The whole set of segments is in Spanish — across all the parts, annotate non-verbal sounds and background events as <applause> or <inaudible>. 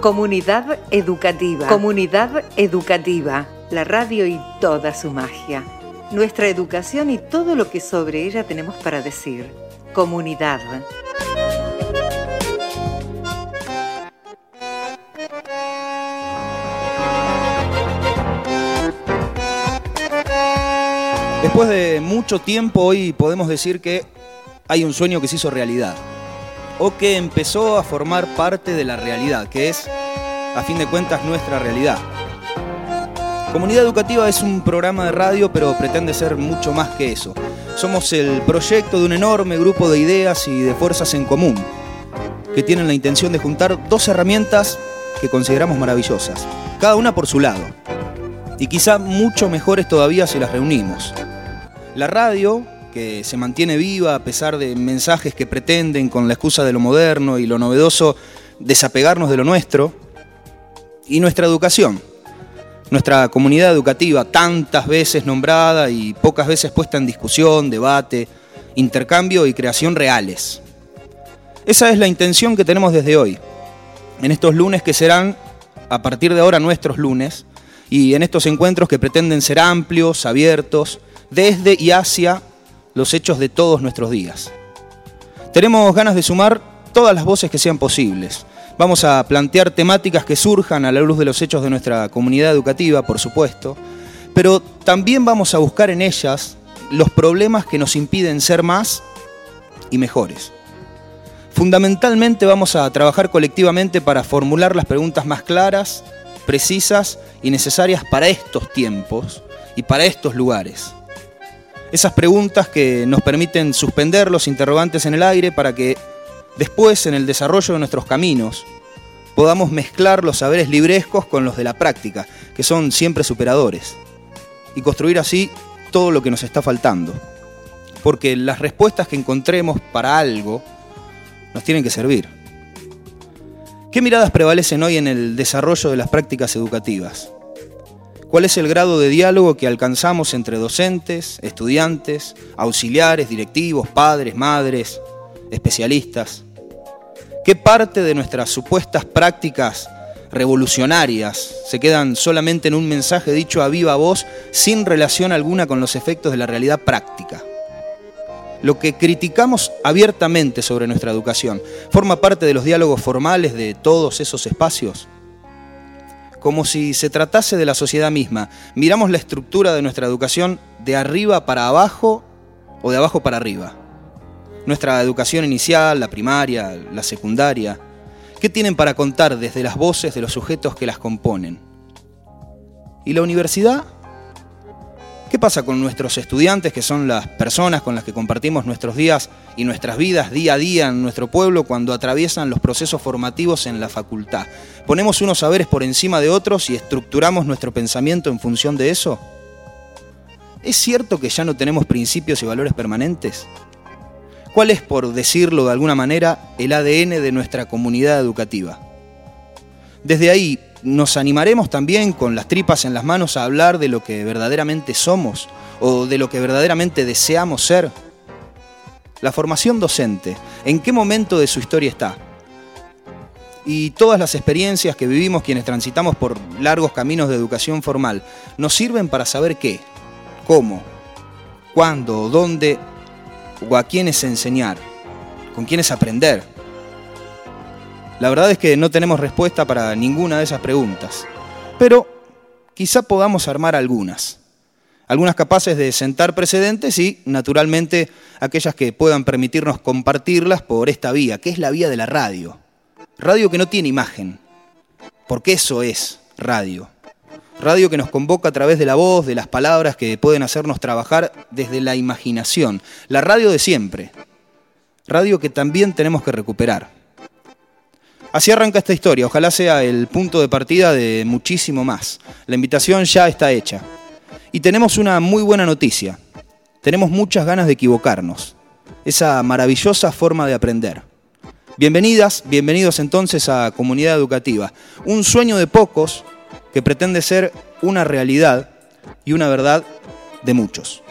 Comunidad educativa. Comunidad educativa. La radio y toda su magia. Nuestra educación y todo lo que sobre ella tenemos para decir. Comunidad. Después de mucho tiempo hoy podemos decir que hay un sueño que se hizo realidad o que empezó a formar parte de la realidad, que es, a fin de cuentas, nuestra realidad. Comunidad Educativa es un programa de radio, pero pretende ser mucho más que eso. Somos el proyecto de un enorme grupo de ideas y de fuerzas en común, que tienen la intención de juntar dos herramientas que consideramos maravillosas, cada una por su lado, y quizá mucho mejores todavía si las reunimos. La radio, que se mantiene viva a pesar de mensajes que pretenden, con la excusa de lo moderno y lo novedoso, desapegarnos de lo nuestro. Y nuestra educación, nuestra comunidad educativa, tantas veces nombrada y pocas veces puesta en discusión, debate, intercambio y creación reales. Esa es la intención que tenemos desde hoy, en estos lunes que serán, a partir de ahora, nuestros lunes, y en estos encuentros que pretenden ser amplios, abiertos, desde y hacia los hechos de todos nuestros días. Tenemos ganas de sumar todas las voces que sean posibles. Vamos a plantear temáticas que surjan a la luz de los hechos de nuestra comunidad educativa, por supuesto, pero también vamos a buscar en ellas los problemas que nos impiden ser más y mejores. Fundamentalmente vamos a trabajar colectivamente para formular las preguntas más claras, precisas y necesarias para estos tiempos y para estos lugares esas preguntas que nos permiten suspender los interrogantes en el aire para que después, en el desarrollo de nuestros caminos, podamos mezclar los saberes librescos con los de la práctica, que son siempre superadores, y construir así todo lo que nos está faltando. Porque las respuestas que encontremos para algo nos tienen que servir. ¿Qué miradas prevalecen hoy en el desarrollo de las prácticas educativas? ¿Cuál es el grado de diálogo que alcanzamos entre docentes, estudiantes, auxiliares, directivos, padres, madres, especialistas? ¿Qué parte de nuestras supuestas prácticas revolucionarias se quedan solamente en un mensaje dicho a viva voz sin relación alguna con los efectos de la realidad práctica? Lo que criticamos abiertamente sobre nuestra educación forma parte de los diálogos formales de todos esos espacios como si se tratase de la sociedad misma. Miramos la estructura de nuestra educación de arriba para abajo o de abajo para arriba. Nuestra educación inicial, la primaria, la secundaria, ¿qué tienen para contar desde las voces de los sujetos que las componen? ¿Y la universidad? ¿Qué pasa con nuestros estudiantes, que son las personas con las que compartimos nuestros días y nuestras vidas día a día en nuestro pueblo cuando atraviesan los procesos formativos en la facultad? ¿Ponemos unos saberes por encima de otros y estructuramos nuestro pensamiento en función de eso? ¿Es cierto que ya no tenemos principios y valores permanentes? ¿Cuál es, por decirlo de alguna manera, el ADN de nuestra comunidad educativa? Desde ahí, nos animaremos también con las tripas en las manos a hablar de lo que verdaderamente somos o de lo que verdaderamente deseamos ser. La formación docente, ¿en qué momento de su historia está? Y todas las experiencias que vivimos quienes transitamos por largos caminos de educación formal nos sirven para saber qué, cómo, cuándo, dónde o a quiénes enseñar, con quiénes aprender la verdad es que no tenemos respuesta para ninguna de esas preguntas, pero quizá podamos armar algunas. Algunas capaces de sentar precedentes y, naturalmente, aquellas que puedan permitirnos compartirlas por esta vía, que es la vía de la radio. Radio que no tiene imagen, porque eso es radio. Radio que nos convoca a través de la voz, de las palabras que pueden hacernos trabajar desde la imaginación. La radio de siempre. Radio que también tenemos que recuperar. Así arranca esta historia, ojalá sea el punto de partida de muchísimo más. La invitación ya está hecha. Y tenemos una muy buena noticia. Tenemos muchas ganas de equivocarnos. Esa maravillosa forma de aprender. Bienvenidas, bienvenidos entonces a Comunidad Educativa. Un sueño de pocos que pretende ser una realidad y una verdad de muchos.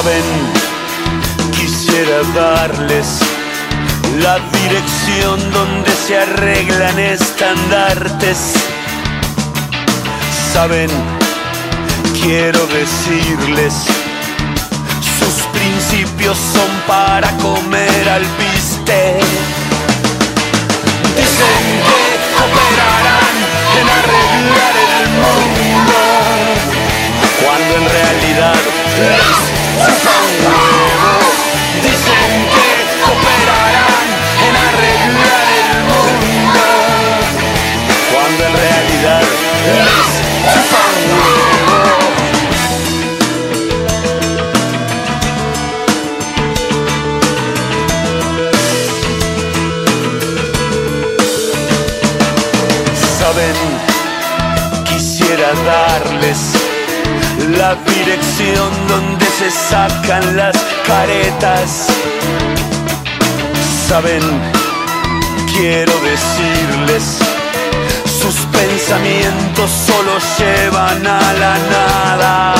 Saben, quisiera darles la dirección donde se arreglan estandartes. Saben, quiero decirles, sus principios son para comer al piste. Dicen que cooperarán en arreglar el mundo, cuando en realidad quisiera darles la dirección donde se sacan las caretas. Saben, quiero decirles, pensamientos solo llevan a la nada.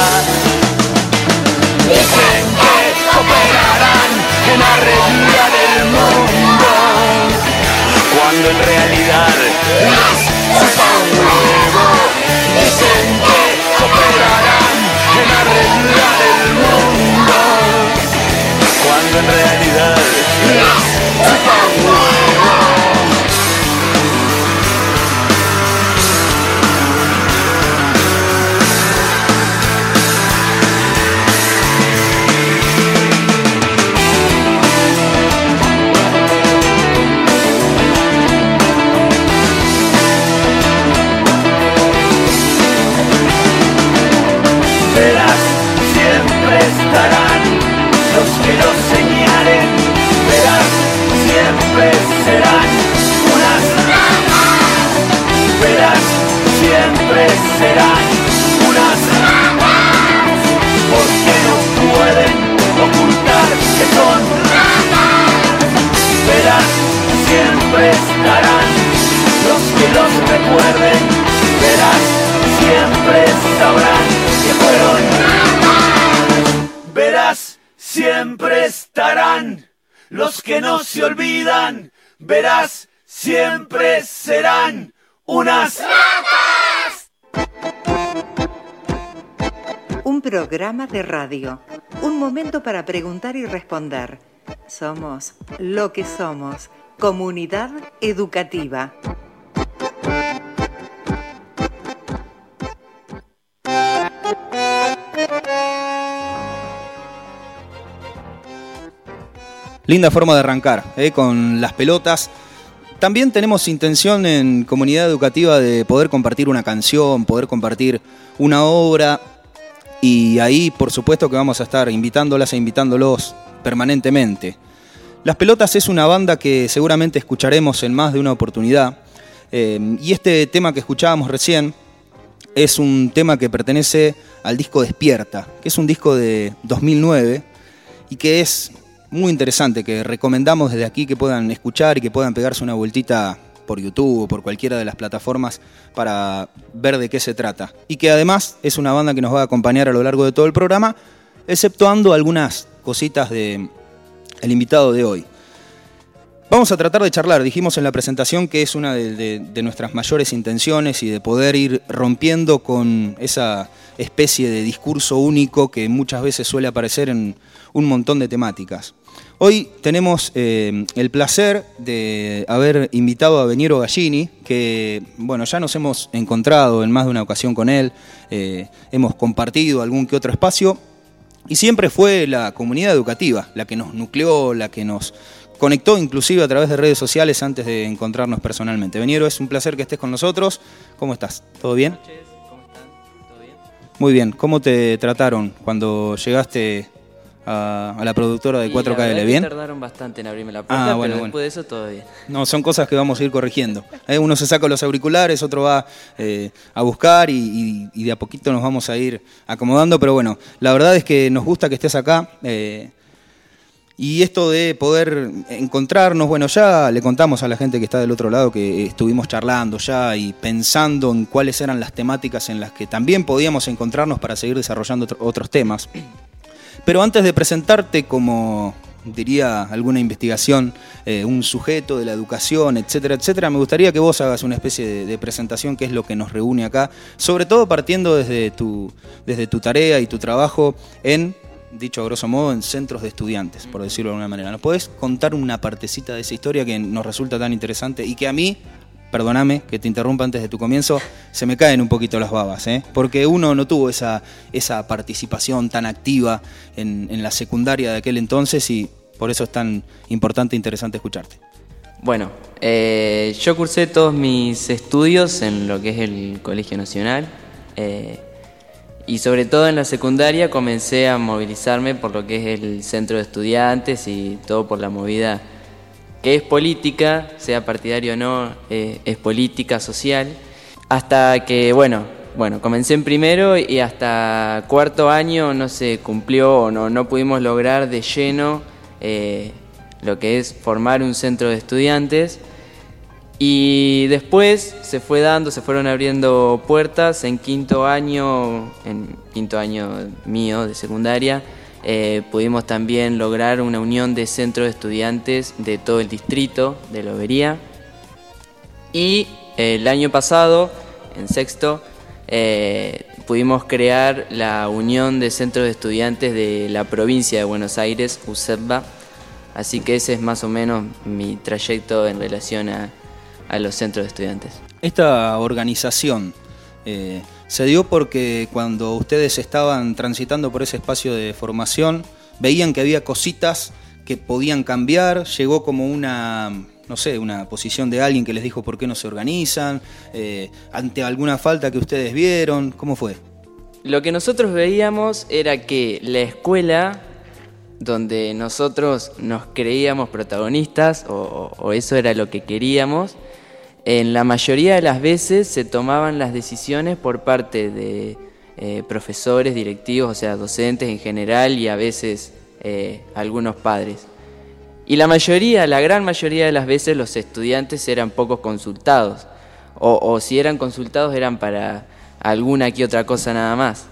Dicen que cooperarán en arreglar el mundo, cuando en realidad les chupa un huevo. Dicen que cooperarán en arreglar el mundo, cuando en realidad les chupa un. Que son. Verás, siempre estarán los que los recuerden. Verás, siempre sabrán que fueron. Verás, siempre estarán los que no se olvidan. Verás, siempre serán unas Un programa de radio. Momento para preguntar y responder. Somos lo que somos. Comunidad educativa. Linda forma de arrancar, ¿eh? con las pelotas. También tenemos intención en comunidad educativa de poder compartir una canción, poder compartir una obra. Y ahí, por supuesto, que vamos a estar invitándolas e invitándolos permanentemente. Las Pelotas es una banda que seguramente escucharemos en más de una oportunidad. Eh, y este tema que escuchábamos recién es un tema que pertenece al disco Despierta, que es un disco de 2009 y que es muy interesante, que recomendamos desde aquí que puedan escuchar y que puedan pegarse una vueltita por YouTube o por cualquiera de las plataformas para ver de qué se trata. Y que además es una banda que nos va a acompañar a lo largo de todo el programa, exceptuando algunas cositas de invitado de hoy. Vamos a tratar de charlar, dijimos en la presentación que es una de, de, nuestras mayores intenciones y de poder ir rompiendo con esa especie de discurso único que muchas veces suele aparecer en un montón de temáticas. Hoy tenemos eh, el placer de haber invitado a Veniero Gallini, que bueno, ya nos hemos encontrado en más de una ocasión con él, eh, hemos compartido algún que otro espacio, y siempre fue la comunidad educativa la que nos nucleó, la que nos conectó inclusive a través de redes sociales antes de encontrarnos personalmente. Veniero, es un placer que estés con nosotros. ¿Cómo estás? ¿Todo bien? Buenas noches, ¿cómo están? ¿Todo bien? Muy bien. ¿Cómo te trataron cuando llegaste a, a la productora de Y 4KL? la verdad que ¿Bien? tardaron bastante en abrirme la puerta, Ah, bueno, pero bueno. después de eso todo bien. No, son cosas que vamos a ir corrigiendo. Eh, Uno se saca los auriculares, otro va eh, a buscar y, y- y de a poquito nos vamos a ir acomodando, pero bueno, la verdad es que nos gusta que estés acá. eh, y esto de poder encontrarnos, bueno, ya le contamos a la gente que está del otro lado que estuvimos charlando ya y pensando en cuáles eran las temáticas en las que también podíamos encontrarnos para seguir desarrollando otro- otros temas. Pero antes de presentarte como diría alguna investigación, eh, un sujeto de la educación, etcétera, etcétera, me gustaría que vos hagas una especie de, presentación, que es lo que nos reúne acá, sobre todo partiendo desde tu, desde tu tarea y tu trabajo en, dicho a grosso modo, en centros de estudiantes, por decirlo de alguna manera. ¿Nos podés contar una partecita de esa historia que nos resulta tan interesante y que a mí perdóname que te interrumpa antes de tu comienzo, se me caen un poquito las babas, ¿eh? porque uno no tuvo esa, esa participación tan activa en, en, la secundaria de aquel entonces y por eso es tan importante e interesante escucharte. Bueno, eh, yo cursé todos mis estudios en lo que es el Colegio Nacional eh, y sobre todo en la secundaria comencé a movilizarme por lo que es el centro de estudiantes y todo por la movida que es política, sea partidario o no, eh, es política social, hasta que, bueno, bueno, comencé en primero y hasta cuarto año no se cumplió o no, no pudimos lograr de lleno eh, lo que es formar un centro de estudiantes. Y después se fue dando, se fueron abriendo puertas en quinto año, en quinto año mío de secundaria, eh, pudimos también lograr una unión de centros de estudiantes de todo el distrito de Lobería. Y el año pasado, en sexto, eh, pudimos crear la unión de centros de estudiantes de la provincia de Buenos Aires, UCEBA. Así que ese es más o menos mi trayecto en relación a, a los centros de estudiantes. Esta organización eh, se dio porque cuando ustedes estaban transitando por ese espacio de formación, veían que había cositas que podían cambiar, llegó como una, no sé, una posición de alguien que les dijo por qué no se organizan, eh, ante alguna falta que ustedes vieron, ¿cómo fue? Lo que nosotros veíamos era que la escuela donde nosotros nos creíamos protagonistas, o, o eso era lo que queríamos, en la mayoría de las veces se tomaban las decisiones por parte de eh, profesores, directivos, o sea, docentes en general y a veces eh, algunos padres. Y la mayoría, la gran mayoría de las veces los estudiantes eran pocos consultados, o, si eran consultados eran para alguna que otra cosa nada más.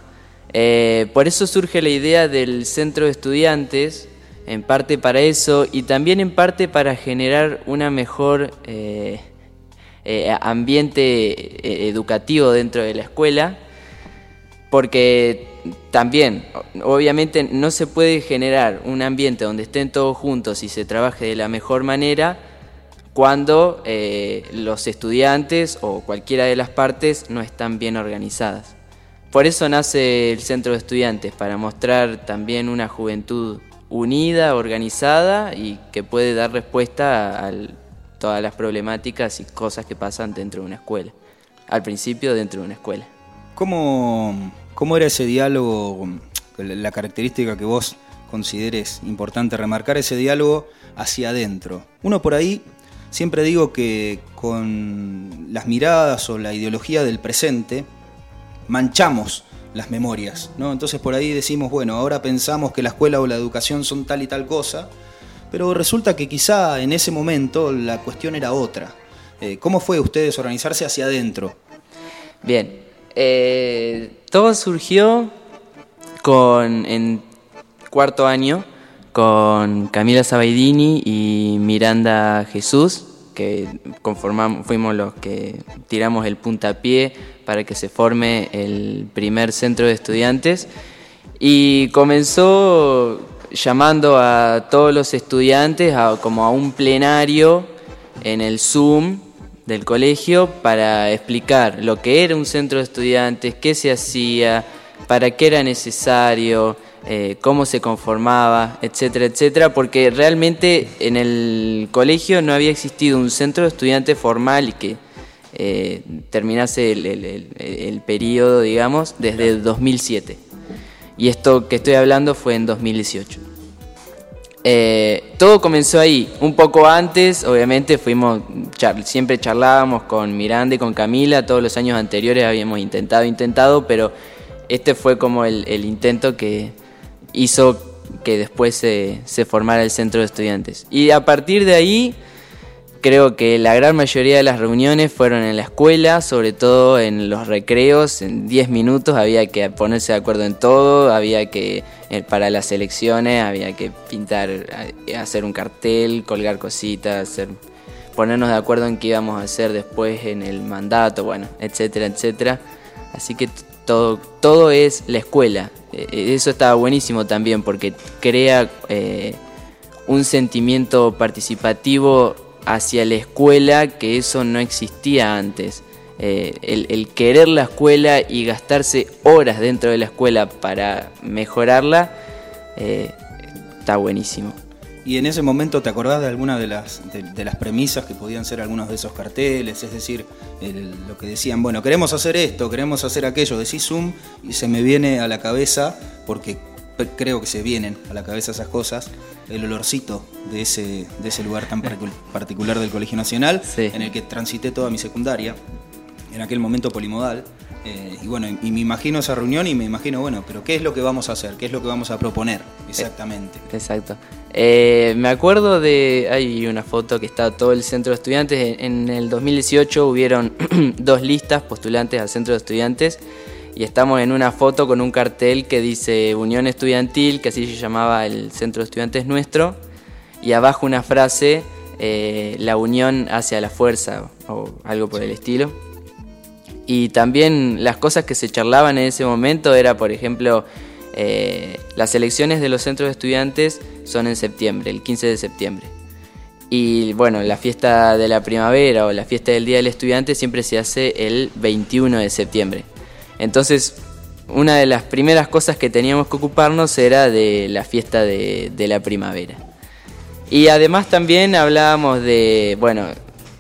Eh, por eso surge la idea del centro de estudiantes, en parte para eso y también en parte para generar una mejor eh, ambiente eh, educativo dentro de la escuela, porque también, obviamente, no se puede generar un ambiente donde estén todos juntos y se trabaje de la mejor manera cuando eh, los estudiantes o cualquiera de las partes no están bien organizadas. Por eso nace el Centro de Estudiantes, para mostrar también una juventud unida, organizada y que puede dar respuesta al todas las problemáticas y cosas que pasan dentro de una escuela. Al principio dentro de una escuela. ¿Cómo, cómo era ese diálogo, la característica que vos consideres importante remarcar, ese diálogo hacia adentro? Uno por ahí, siempre digo que con las miradas o la ideología del presente, manchamos las memorias, ¿no? Entonces por ahí decimos, bueno, ahora pensamos que la escuela o la educación son tal y tal cosa, pero resulta que quizá en ese momento la cuestión era otra. Eh, ¿Cómo fue ustedes organizarse hacia adentro? Bien, eh, todo surgió con, en cuarto año con Camila Sabaidini y Miranda Jesús, que conformamos, fuimos los que tiramos el puntapié para que se forme el primer centro de estudiantes. Y comenzó llamando a todos los estudiantes a, como a un plenario en el Zoom del colegio para explicar lo que era un centro de estudiantes, qué se hacía, para qué era necesario, eh, cómo se conformaba, etcétera, etcétera, porque realmente en el colegio no había existido un centro de estudiantes formal y que eh, terminase el, el, el periodo, digamos, desde el 2007. Y esto que estoy hablando fue en 2018. Eh, todo comenzó ahí, un poco antes, obviamente fuimos, char siempre charlábamos con Miranda y con Camila, todos los años anteriores habíamos intentado, intentado, pero este fue como el, el intento que hizo que después se, se formara el centro de estudiantes. Y a partir de ahí creo que la gran mayoría de las reuniones fueron en la escuela, sobre todo en los recreos, en 10 minutos había que ponerse de acuerdo en todo, había que eh, para las elecciones había que pintar, eh, hacer un cartel, colgar cositas, hacer, ponernos de acuerdo en qué íbamos a hacer después en el mandato, bueno, etcétera, etcétera. Así que todo, todo es la escuela. Eh, eso está buenísimo también porque crea un sentimiento participativo hacia la escuela que eso no existía antes. Eh, el, querer la escuela y gastarse horas dentro de la escuela para mejorarla eh, está buenísimo. ¿Y en ese momento te acordás de alguna de las, de, las premisas que podían ser algunos de esos carteles? Es decir, lo que decían, bueno, queremos hacer esto, queremos hacer aquello, decís Zoom y se me viene a la cabeza, porque creo que se vienen a la cabeza esas cosas, el olorcito de ese, de ese lugar tan <laughs> particular del Colegio Nacional, en el que transité toda mi secundaria, en aquel momento polimodal. Eh, y bueno, y me imagino esa reunión y me imagino, bueno, pero ¿qué es lo que vamos a hacer? ¿Qué es lo que vamos a proponer exactamente? Exacto. Eh, me acuerdo de, hay una foto que está todo el centro de estudiantes, en el 2018 hubieron <clears throat> dos listas postulantes al centro de estudiantes y estamos en una foto con un cartel que dice Unión Estudiantil, que así se llamaba el centro de estudiantes nuestro, y abajo una frase, eh, la unión hacia la fuerza o algo por el estilo. Y también las cosas que se charlaban en ese momento era, por ejemplo, eh, las elecciones de los centros de estudiantes son en septiembre, el 15 de septiembre. Y bueno, la fiesta de la primavera o la fiesta del Día del Estudiante siempre se hace el 21 de septiembre. Entonces, una de las primeras cosas que teníamos que ocuparnos era de la fiesta de, la primavera. Y además también hablábamos de, bueno,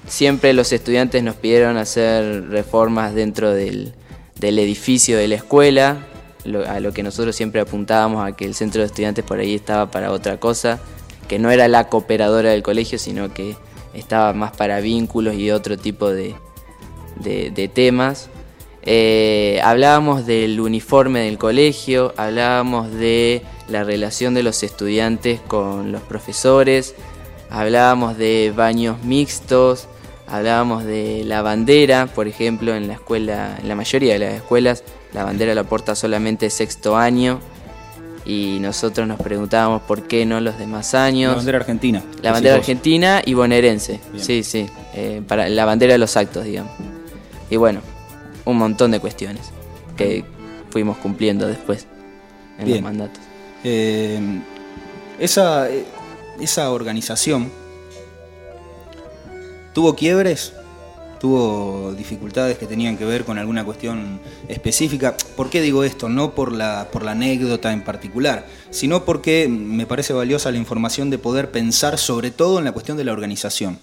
siempre los estudiantes nos pidieron hacer reformas dentro del, edificio de la escuela, a lo que nosotros siempre apuntábamos a que el centro de estudiantes por ahí estaba para otra cosa, que no era la cooperadora del colegio, sino que estaba más para vínculos y otro tipo de temas. Eh, hablábamos del uniforme del colegio, hablábamos de la relación de los estudiantes con los profesores, hablábamos de baños mixtos, hablábamos de la bandera, por ejemplo, en la escuela, en la mayoría de las escuelas, la bandera la porta solamente sexto año y nosotros nos preguntábamos por qué no los demás años. La bandera argentina. La bandera argentina y bonaerense, sí, sí, eh, para la bandera de los actos, digamos. Y bueno, un montón de cuestiones que fuimos cumpliendo después en los mandatos. Eh, esa, esa organización tuvo quiebres, tuvo dificultades que tenían que ver con alguna cuestión específica. ¿Por qué digo esto? No por la, por la anécdota en particular, sino porque me parece valiosa la información de poder pensar sobre todo en la cuestión de la organización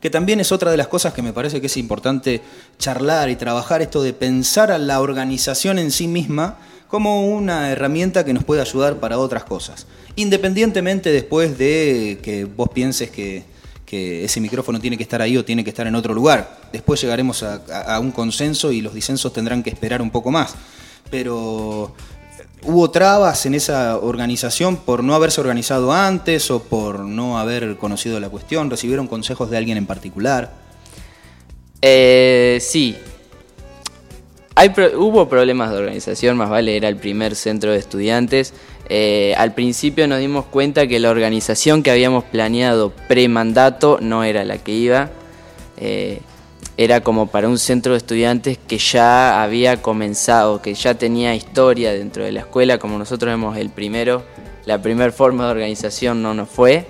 que también es otra de las cosas que me parece que es importante charlar y trabajar, esto de pensar a la organización en sí misma como una herramienta que nos puede ayudar para otras cosas. Independientemente después de que vos pienses que, ese micrófono tiene que estar ahí o tiene que estar en otro lugar. Después llegaremos a un consenso y los disensos tendrán que esperar un poco más. Pero ¿Hubo trabas en esa organización por no haberse organizado antes o por no haber conocido la cuestión? ¿Recibieron consejos de alguien en particular? Eh, sí. hubo problemas de organización, más vale, era el primer centro de estudiantes. Eh, al principio nos dimos cuenta que la organización que habíamos planeado pre-mandato no era la que iba. Eh, era como para un centro de estudiantes que ya había comenzado, que ya tenía historia dentro de la escuela, como nosotros vemos el primero, la primera forma de organización no nos fue,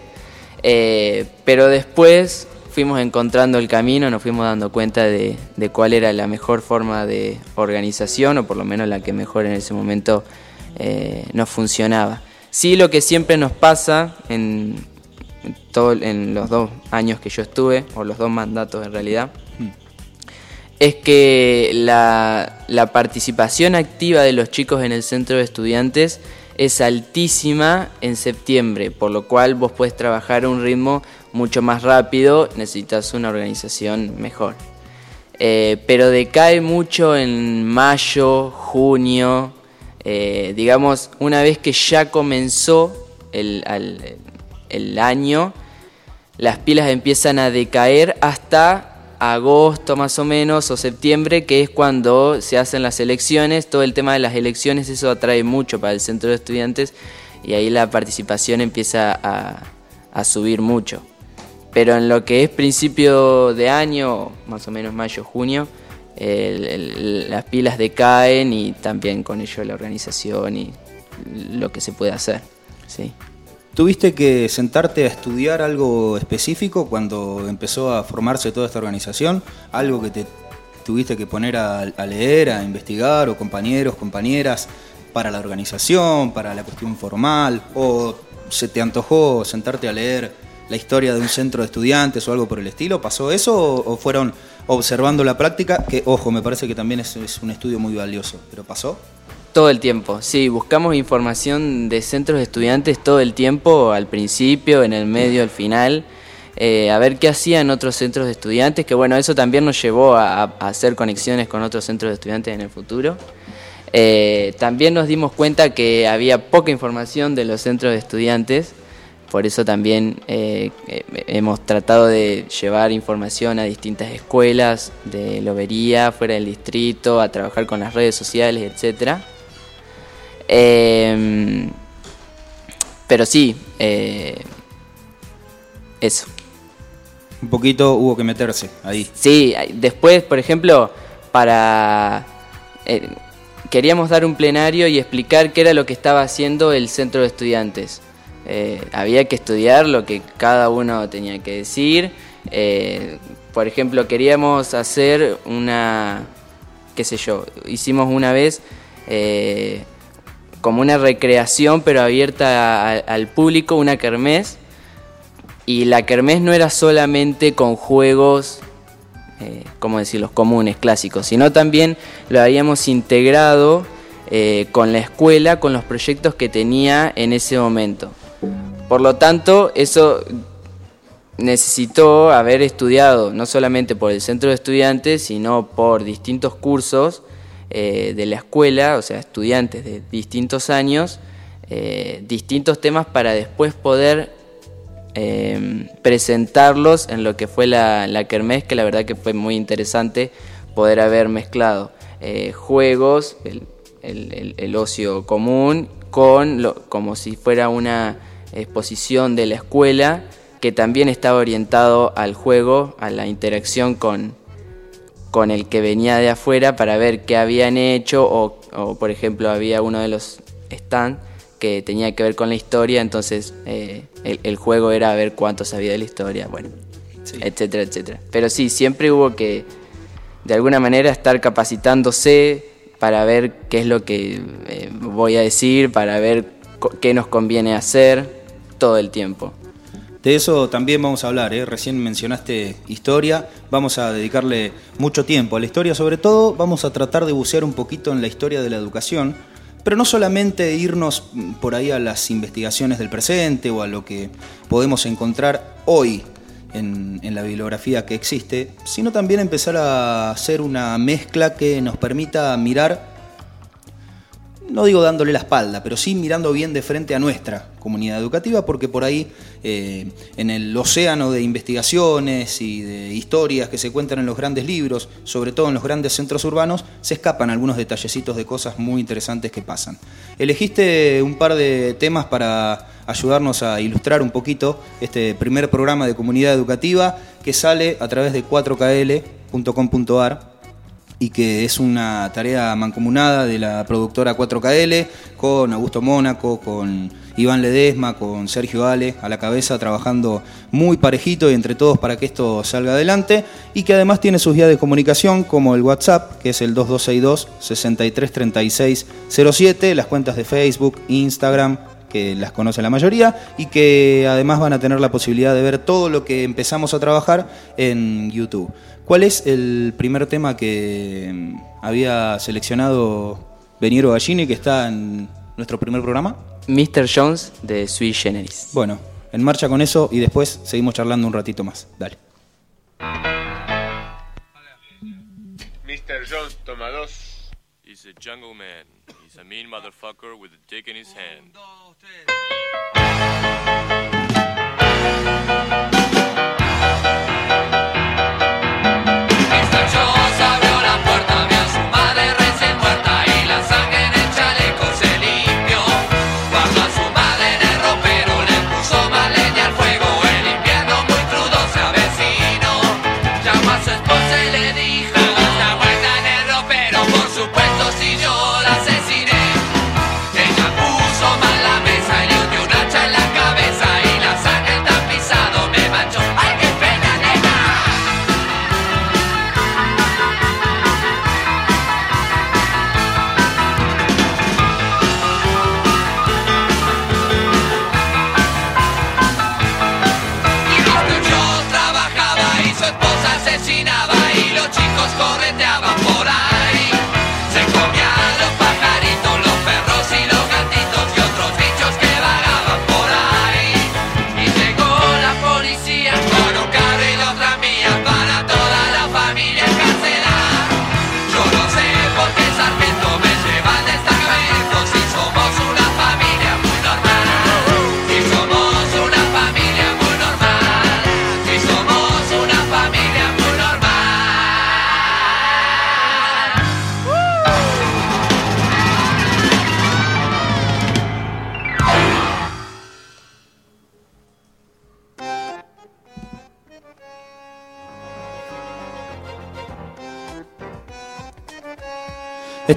eh, pero después fuimos encontrando el camino, nos fuimos dando cuenta de, cuál era la mejor forma de organización, o por lo menos la que mejor en ese momento eh, nos funcionaba. Sí, lo que siempre nos pasa en, todo, en los dos años que yo estuve, o los dos mandatos en realidad, es que la, participación activa de los chicos en el centro de estudiantes es altísima en septiembre, por lo cual vos puedes trabajar a un ritmo mucho más rápido, necesitas una organización mejor. Eh, pero decae mucho en mayo, junio, eh, digamos, una vez que ya comenzó el, el año, las pilas empiezan a decaer hasta agosto más o menos o septiembre, que es cuando se hacen las elecciones. Todo el tema de las elecciones, eso atrae mucho para el centro de estudiantes y ahí la participación empieza a, subir mucho. Pero en lo que es principio de año, más o menos mayo, junio, las pilas decaen y también con ello la organización y lo que se puede hacer. Sí. ¿Tuviste que sentarte a estudiar algo específico cuando empezó a formarse toda esta organización? ¿Algo que te tuviste que poner a, leer, a investigar, o compañeros, compañeras, para la organización, para la cuestión formal? ¿O se te antojó sentarte a leer la historia de un centro de estudiantes o algo por el estilo? ¿Pasó eso o, fueron observando la práctica? Que, ojo, me parece que también es un estudio muy valioso, pero ¿pasó? Todo el tiempo, sí, buscamos información de centros de estudiantes todo el tiempo, al principio, en el medio, al final, eh, a ver qué hacían otros centros de estudiantes, que bueno, eso también nos llevó a, hacer conexiones con otros centros de estudiantes en el futuro. Eh, también nos dimos cuenta que había poca información de los centros de estudiantes, por eso también eh, hemos tratado de llevar información a distintas escuelas de lobería, fuera del distrito, a trabajar con las redes sociales, etcétera. Em, pero sí, eh, eso. Un poquito hubo que meterse ahí. Sí, después, por ejemplo, para... Eh, queríamos dar un plenario y explicar qué era lo que estaba haciendo el centro de estudiantes. Eh, había que estudiar lo que cada uno tenía que decir. por ejemplo, queríamos hacer una, qué sé yo, hicimos una vez como una recreación pero abierta al público, una kermés. Y la kermés no era solamente con juegos, eh, como decir, los comunes, clásicos, sino también lo habíamos integrado eh, con la escuela, con los proyectos que tenía en ese momento. Por lo tanto, eso necesitó haber estudiado no solamente por el centro de estudiantes, sino por distintos cursos eh, de la escuela, o sea, estudiantes de distintos años, eh, distintos temas para después poder eh, presentarlos en lo que fue la, la que la verdad que fue muy interesante poder haber mezclado juegos, el, ocio común, con lo, como si fuera una exposición de la escuela que también estaba orientado al juego, a la interacción con, con el que venía de afuera para ver qué habían hecho o, por ejemplo había uno de los stands que tenía que ver con la historia, entonces eh, el, juego era ver cuánto sabía de la historia, bueno, etcétera, etcétera. Pero sí, siempre hubo que de alguna manera estar capacitándose para ver qué es lo que eh, voy a decir, para ver qué nos conviene hacer todo el tiempo. De eso también vamos a hablar, ¿eh? recién mencionaste historia, vamos a dedicarle mucho tiempo a la historia, sobre todo vamos a tratar de bucear un poquito en la historia de la educación, pero no solamente irnos por ahí a las investigaciones del presente o a lo que podemos encontrar hoy en, en, la bibliografía que existe, sino también empezar a hacer una mezcla que nos permita mirar no digo dándole la espalda, pero sí mirando bien de frente a nuestra comunidad educativa, porque por ahí, eh, en el océano de investigaciones y de historias que se cuentan en los grandes libros, sobre todo en los grandes centros urbanos, se escapan algunos detallecitos de cosas muy interesantes que pasan. Elegiste un par de temas para ayudarnos a ilustrar un poquito este primer programa de comunidad educativa que sale a través de 4kl.com.ar y que es una tarea mancomunada de la productora 4KL con Augusto Mónaco, con Iván Ledesma, con Sergio Ale a la cabeza trabajando muy parejito y entre todos para que esto salga adelante y que además tiene sus vías de comunicación como el WhatsApp, que es el 2262 633607, las cuentas de Facebook, Instagram, que las conoce la mayoría y que además van a tener la posibilidad de ver todo lo que empezamos a trabajar en YouTube. ¿Cuál es el primer tema que mm, había seleccionado Beniero Gallini, que está en nuestro primer programa? Mr. Jones de Sui Generis. Bueno, en marcha con eso y después seguimos charlando un ratito más. Dale. Mr. Jones, toma dos. He's a jungle man. He's a mean motherfucker with a dick in his hand.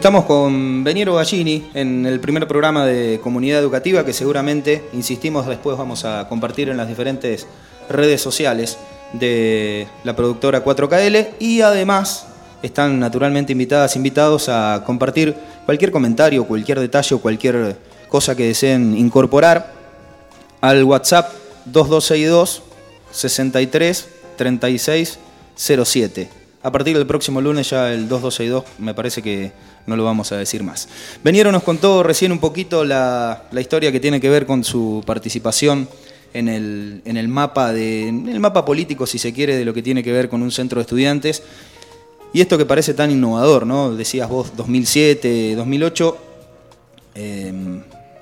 Estamos con Beniero Gallini en el primer programa de comunidad educativa que seguramente, insistimos, después vamos a compartir en las diferentes redes sociales de la productora 4KL y además están naturalmente invitadas, invitados a compartir cualquier comentario, cualquier detalle o cualquier cosa que deseen incorporar al WhatsApp 2262 63 36 07. A partir del próximo lunes ya el 2262 me parece que no lo vamos a decir más. Veniero nos contó recién un poquito la, la historia que tiene que ver con su participación en el, en el mapa de, en el mapa político, si se quiere, de lo que tiene que ver con un centro de estudiantes. Y esto que parece tan innovador, ¿no? Decías vos 2007, 2008, eh,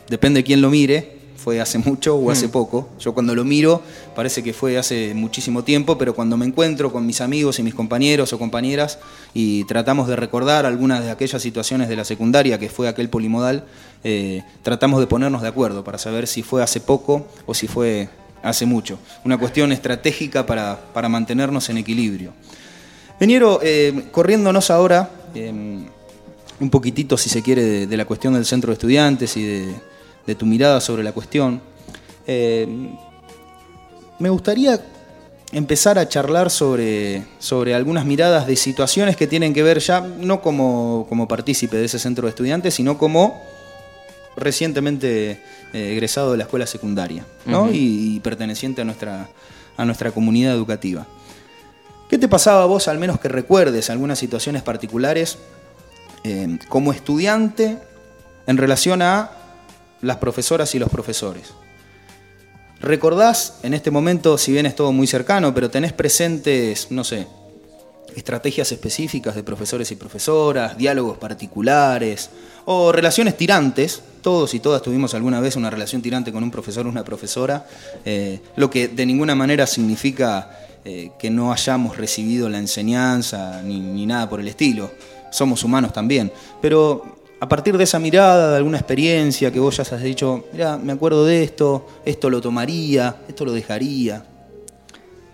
depende de quién lo mire, fue hace mucho o hace poco. Yo cuando lo miro parece que fue hace muchísimo tiempo, pero cuando me encuentro con mis amigos y mis compañeros o compañeras y tratamos de recordar algunas de aquellas situaciones de la secundaria que fue aquel polimodal, eh, tratamos de ponernos de acuerdo para saber si fue hace poco o si fue hace mucho. Una cuestión estratégica para, para mantenernos en equilibrio. Veniero, eh, corriéndonos ahora eh, un poquitito, si se quiere, de, de la cuestión del centro de estudiantes y de de tu mirada sobre la cuestión. Eh, me gustaría empezar a charlar sobre, sobre algunas miradas de situaciones que tienen que ver ya no como, como partícipe de ese centro de estudiantes, sino como recientemente eh, egresado de la escuela secundaria ¿no? y, y, perteneciente a nuestra, a nuestra comunidad educativa. ¿Qué te pasaba a vos, al menos que recuerdes algunas situaciones particulares eh, como estudiante en relación a las profesoras y los profesores. ¿Recordás en este momento, si bien es todo muy cercano, pero tenés presentes, no sé, estrategias específicas de profesores y profesoras, diálogos particulares o relaciones tirantes? Todos y todas tuvimos alguna vez una relación tirante con un profesor o una profesora, eh, lo que de ninguna manera significa eh, que no hayamos recibido la enseñanza ni, ni nada por el estilo. Somos humanos también. Pero a partir de esa mirada, de alguna experiencia que vos ya has dicho, mira, me acuerdo de esto, esto lo tomaría, esto lo dejaría.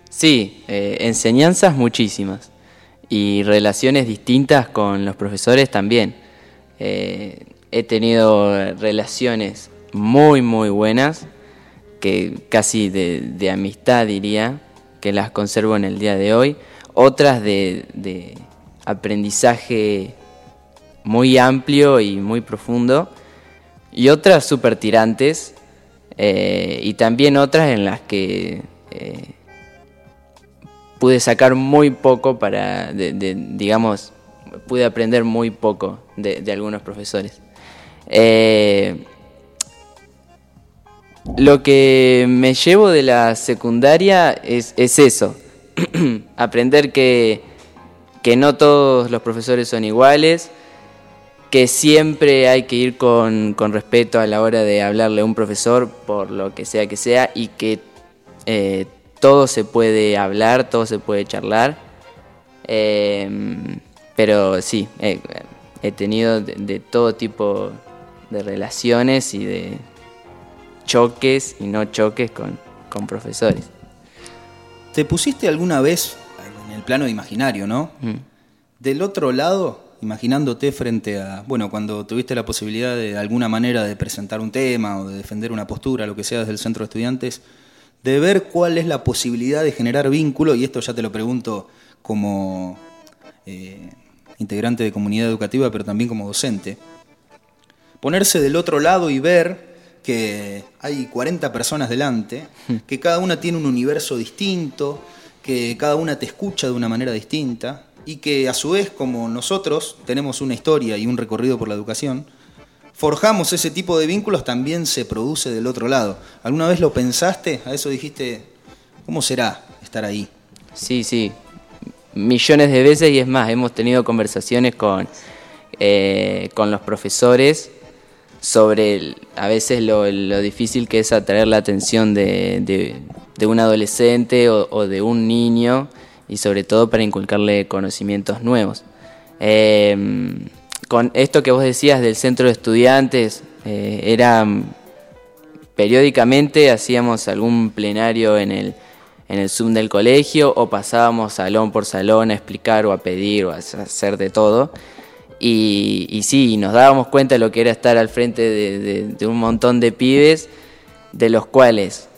Sí, eh, enseñanzas muchísimas y relaciones distintas con los profesores también. Eh, he tenido relaciones muy, muy buenas, que casi de, amistad diría, que las conservo en el día de hoy. Otras de aprendizaje muy amplio y muy profundo, y otras súper tirantes, eh, y también otras en las que eh, pude sacar muy poco para, de, digamos, pude aprender muy poco de, de algunos profesores. Eh, lo que me llevo de la secundaria es, es eso, <clears throat> aprender que, que no todos los profesores son iguales, que siempre hay que ir con, con, respeto a la hora de hablarle a un profesor por lo que sea que sea y que eh, todo se puede hablar, todo se puede charlar. Eh, pero sí, eh, he tenido de, de, todo tipo de relaciones y de choques y no choques con, con profesores. ¿Te pusiste alguna vez en el plano imaginario, no? Mm. Del otro lado imaginándote frente a, bueno, cuando tuviste la posibilidad de, de alguna manera de presentar un tema o de defender una postura, lo que sea desde el centro de estudiantes, de ver cuál es la posibilidad de generar vínculo, y esto ya te lo pregunto como eh, integrante de comunidad educativa, pero también como docente, ponerse del otro lado y ver que hay 40 personas delante, que cada una tiene un universo distinto, que cada una te escucha de una manera distinta, y que a su vez, como nosotros tenemos una historia y un recorrido por la educación, forjamos ese tipo de vínculos, también se produce del otro lado. ¿Alguna vez lo pensaste? A eso dijiste, ¿cómo será estar ahí? Sí, sí, millones de veces y es más, hemos tenido conversaciones con, eh, con los profesores sobre a veces lo, difícil que es atraer la atención de, de, de un adolescente o, o de un niño y sobre todo para inculcarle conocimientos nuevos. Eh, con esto que vos decías del centro de estudiantes, eh, era periódicamente hacíamos algún plenario en el, en el Zoom del colegio o pasábamos salón por salón a explicar o a pedir o a hacer de todo. Y, sí, nos dábamos cuenta de lo que era estar al frente de un montón de pibes, de los cuales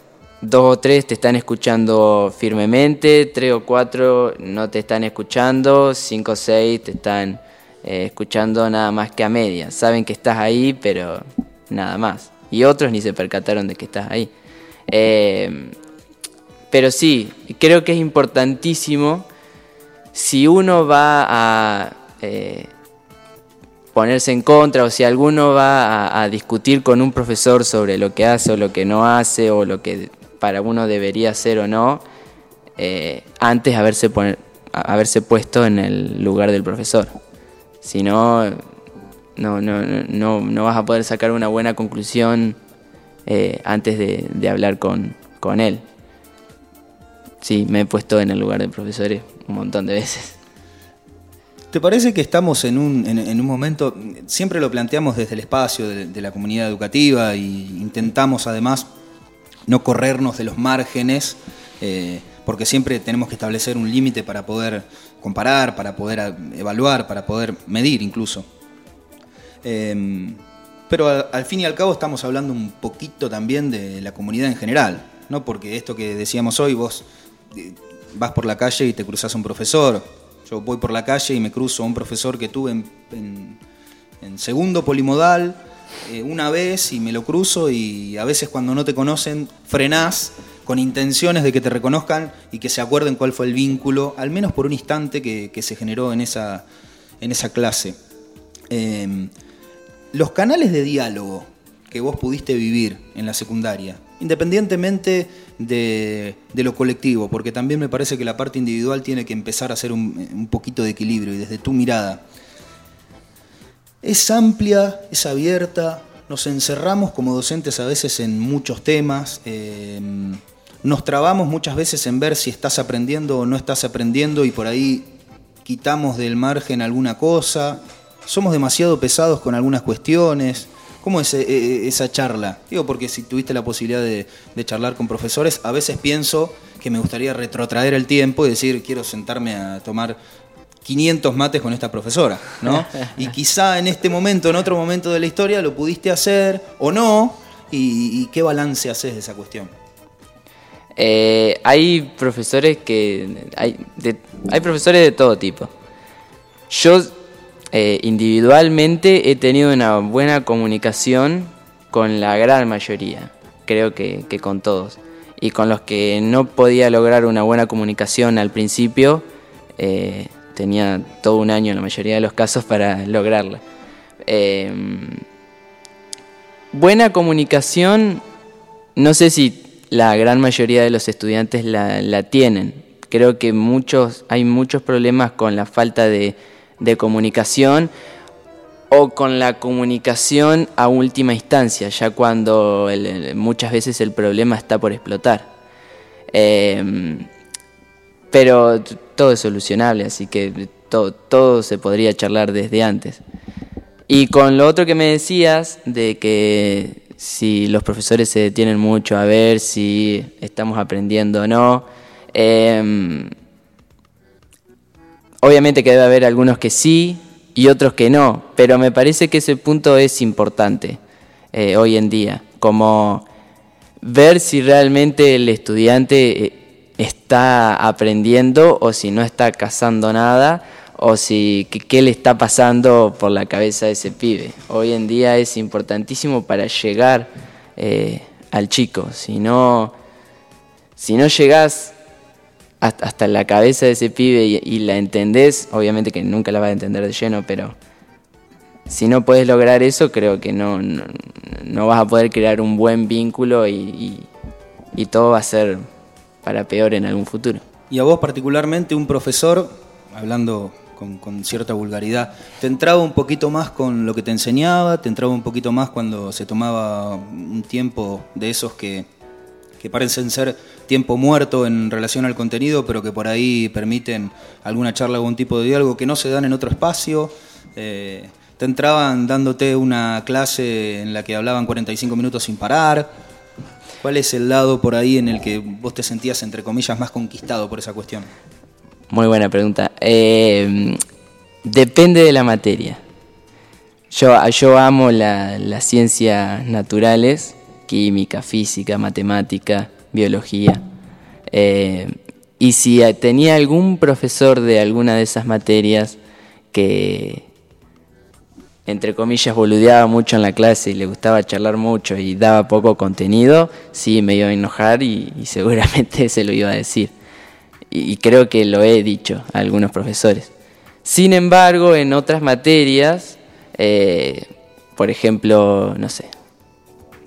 dos o tres te están escuchando firmemente, tres o cuatro no te están escuchando, cinco o seis te están eh, escuchando nada más que a media. Saben que estás ahí, pero nada más. Y otros ni se percataron de que estás ahí. Eh, pero sí, creo que es importantísimo si uno va a eh, ponerse en contra o si alguno va a, a discutir con un profesor sobre lo que hace o lo que no hace o lo que para uno debería hacer o no, eh, antes haberse, haberse puesto en el lugar del profesor. Si no, no, no, no- vas a poder sacar una buena conclusión eh, antes de, hablar con, con él. Sí, me he puesto en el lugar del profesor un montón de veces. ¿Te parece que estamos en un, en, en un momento, siempre lo planteamos desde el espacio de, de la comunidad educativa e intentamos además no corrernos de los márgenes, eh, porque siempre tenemos que establecer un límite para poder comparar, para poder evaluar, para poder medir incluso. Eh, pero al, fin y al cabo estamos hablando un poquito también de la comunidad en general, ¿no? Porque esto que decíamos hoy, vos eh, vas por la calle y te cruzas a un profesor. Yo voy por la calle y me cruzo a un profesor que tuve en segundo polimodal eh, una vez y me lo cruzo y a veces cuando no te conocen frenás con intenciones de que te reconozcan y que se acuerden cuál fue el vínculo, al menos por un instante que, se generó en esa, en esa clase. Eh, los canales de diálogo que vos pudiste vivir en la secundaria, independientemente de, de lo colectivo, porque también me parece que la parte individual tiene que empezar a hacer un poquito de equilibrio y desde tu mirada. Es amplia, es abierta, nos encerramos como docentes a veces en muchos temas, eh, nos trabamos muchas veces en ver si estás aprendiendo o no estás aprendiendo y por ahí quitamos del margen alguna cosa, somos demasiado pesados con algunas cuestiones. ¿Cómo es eh, esa charla? Digo, porque si tuviste la posibilidad de charlar con profesores, a veces pienso que me gustaría retrotraer el tiempo y decir, quiero sentarme a tomar 500 mates con esta profesora, ¿no? <laughs> Y quizá en este momento, en otro momento de la historia, lo pudiste hacer o no, y, y qué balance haces de esa cuestión. Eh, hay profesores que. Hay, de- hay profesores de todo tipo. Yo eh, individualmente he tenido una buena comunicación con la gran mayoría, creo que, que con todos. Y con los que no podía lograr una buena comunicación al principio, eh, tenía todo un año en la mayoría de los casos para lograrla. Eh, buena comunicación, no sé si la gran mayoría de los estudiantes la, tienen. Creo que muchos, hay muchos problemas con la falta de, comunicación o con la comunicación a última instancia, ya cuando muchas veces el problema está por explotar. Eh, pero todo es solucionable, así que todo, todo se podría charlar desde antes. Y con lo otro que me decías, de que si los profesores se detienen mucho a ver si estamos aprendiendo o no, em, obviamente que debe haber algunos que sí y otros que no, pero me parece que ese punto es importante eh, hoy en día, como ver si realmente el estudiante eh, está aprendiendo o si no está cazando nada o si qué, le está pasando por la cabeza de ese pibe. Hoy en día es importantísimo para llegar eh, al chico, si no, si no llegás hasta, la cabeza de ese pibe y, la entendés, obviamente que nunca la vas a entender de lleno, pero si no puedes lograr eso, creo que no, no, no vas a poder crear un buen vínculo y, y- y todo va a ser para peor en algún futuro. Y a vos particularmente, un profesor, hablando con, cierta vulgaridad, ¿te entraba un poquito más con lo que te enseñaba? ¿Te entraba un poquito más cuando se tomaba un tiempo de esos que, que parecen ser tiempo muerto en relación al contenido, pero que por ahí permiten alguna charla, algún tipo de diálogo que no se dan en otro espacio? Eh, ¿Te entraban dándote una clase en la que hablaban 45 minutos sin parar? ¿Cuál es el lado por ahí en el que vos te sentías, entre comillas, más conquistado por esa cuestión? Muy buena pregunta. Eh, depende de la materia. Yo, yo amo la- las ciencias naturales, química, física, matemática, biología. Eh, y si tenía algún profesor de alguna de esas materias que, entre comillas, boludeaba mucho en la clase y le gustaba charlar mucho y daba poco contenido, sí me iba a enojar y, seguramente <laughs> se lo iba a decir. Y, y creo que lo he dicho a algunos profesores. Sin embargo, en otras materias, eh, por ejemplo, no sé,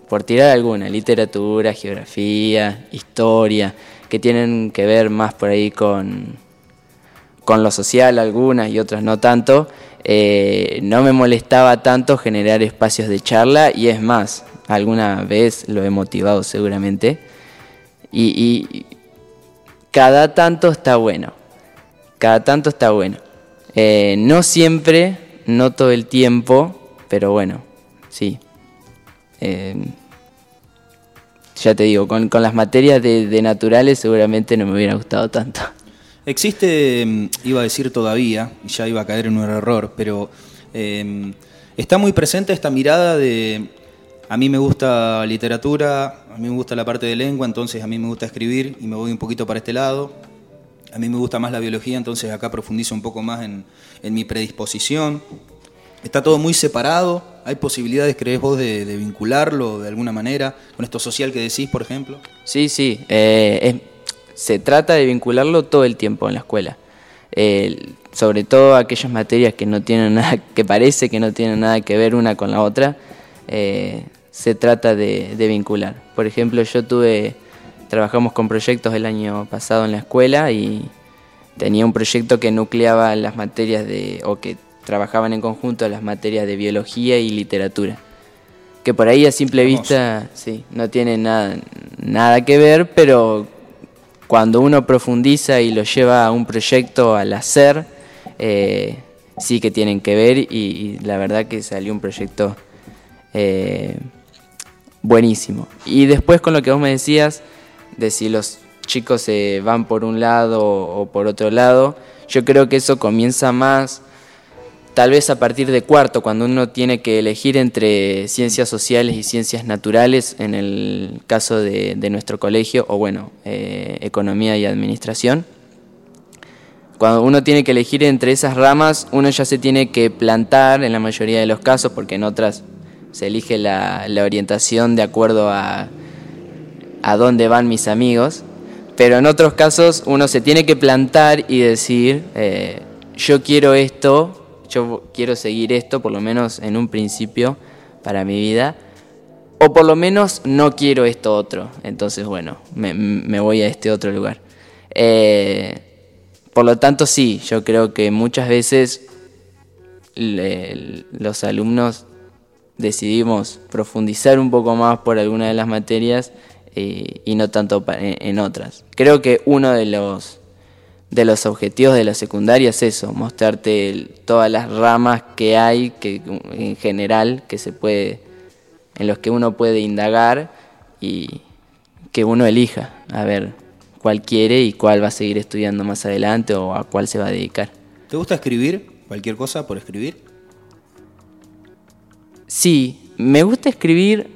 por tirar alguna, literatura, geografía, historia, que tienen que ver más por ahí con, con lo social algunas y otras no tanto, eh, no me molestaba tanto generar espacios de charla y es más, alguna vez lo he motivado seguramente y, cada tanto está bueno, cada tanto está bueno. Eh, no siempre, no todo el tiempo, pero bueno, sí. Eh, ya te digo, con, con las materias de, de naturales seguramente no me hubiera gustado tanto. Existe, mm, iba a decir todavía, y ya iba a caer en un error, pero eh, está muy presente esta mirada de a mí me gusta literatura, a mí me gusta la parte de lengua, entonces a mí me gusta escribir y me voy un poquito para este lado. A mí me gusta más la biología, entonces acá profundizo un poco más en, en mi predisposición. Está todo muy separado. ¿Hay posibilidades, crees vos, de, de vincularlo de alguna manera con esto social que decís, por ejemplo? Sí, sí. eh, se trata de vincularlo todo el tiempo en la escuela. Eh, sobre todo aquellas materias que no tienen nada, <laughs> que parece que no tienen nada que ver una con la otra, eh, se trata de, de vincular. Por ejemplo, yo tuve, trabajamos con proyectos el año pasado en la escuela y tenía un proyecto que nucleaba las materias de, o que trabajaban en conjunto las materias de biología y literatura que por ahí a simple vista sí, no tiene nada, nada que ver, pero cuando uno profundiza y lo lleva a un proyecto al hacer, eh, sí que tienen que ver y, la verdad que salió un proyecto eh, buenísimo. Y después con lo que vos me decías, de si los chicos se van por un lado o por otro lado, yo creo que eso comienza más tal vez a partir de cuarto, cuando uno tiene que elegir entre ciencias sociales y ciencias naturales, en el caso de, nuestro colegio, o bueno, eh, economía y administración. Cuando uno tiene que elegir entre esas ramas, uno ya se tiene que plantar en la mayoría de los casos, porque en otras se elige la, la orientación de acuerdo a, a dónde van mis amigos, pero en otros casos uno se tiene que plantar y decir, eh, yo quiero esto, yo quiero seguir esto, por lo menos en un principio para mi vida, o por lo menos no quiero esto otro, entonces bueno, me, voy a este otro lugar. Eh, por lo tanto, sí, yo creo que muchas veces los alumnos decidimos profundizar un poco más por alguna de las materias eh, y no tanto en, en otras. Creo que uno de los de los objetivos de la secundaria es eso, mostrarte el- todas las ramas que hay que en general que se puede en los que uno puede indagar y que uno elija a ver cuál quiere y cuál va a seguir estudiando más adelante o a cuál se va a dedicar. ¿Te gusta escribir? ¿Cualquier cosa por escribir? Sí, me gusta escribir,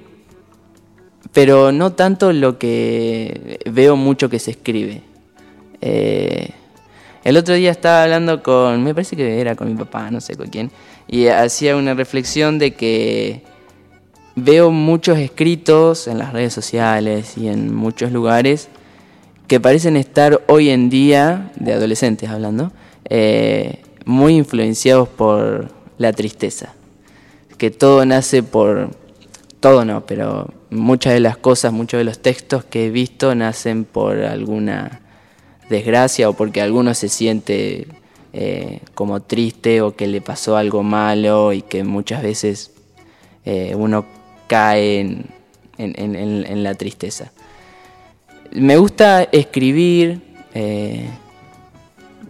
pero no tanto lo que veo mucho que se escribe. Eh, el otro día estaba hablando con, me parece que era con mi papá, no sé con quién, y hacía una reflexión de que veo muchos escritos en las redes sociales y en muchos lugares que parecen estar hoy en día, de adolescentes hablando, eh, muy influenciados por la tristeza. Que todo nace por, todo no, pero muchas de las cosas, muchos de los textos que he visto nacen por alguna desgracia o porque alguno se siente eh, como triste o que le pasó algo malo y que muchas veces eh, uno cae en, en- en- la tristeza. Me gusta escribir, eh,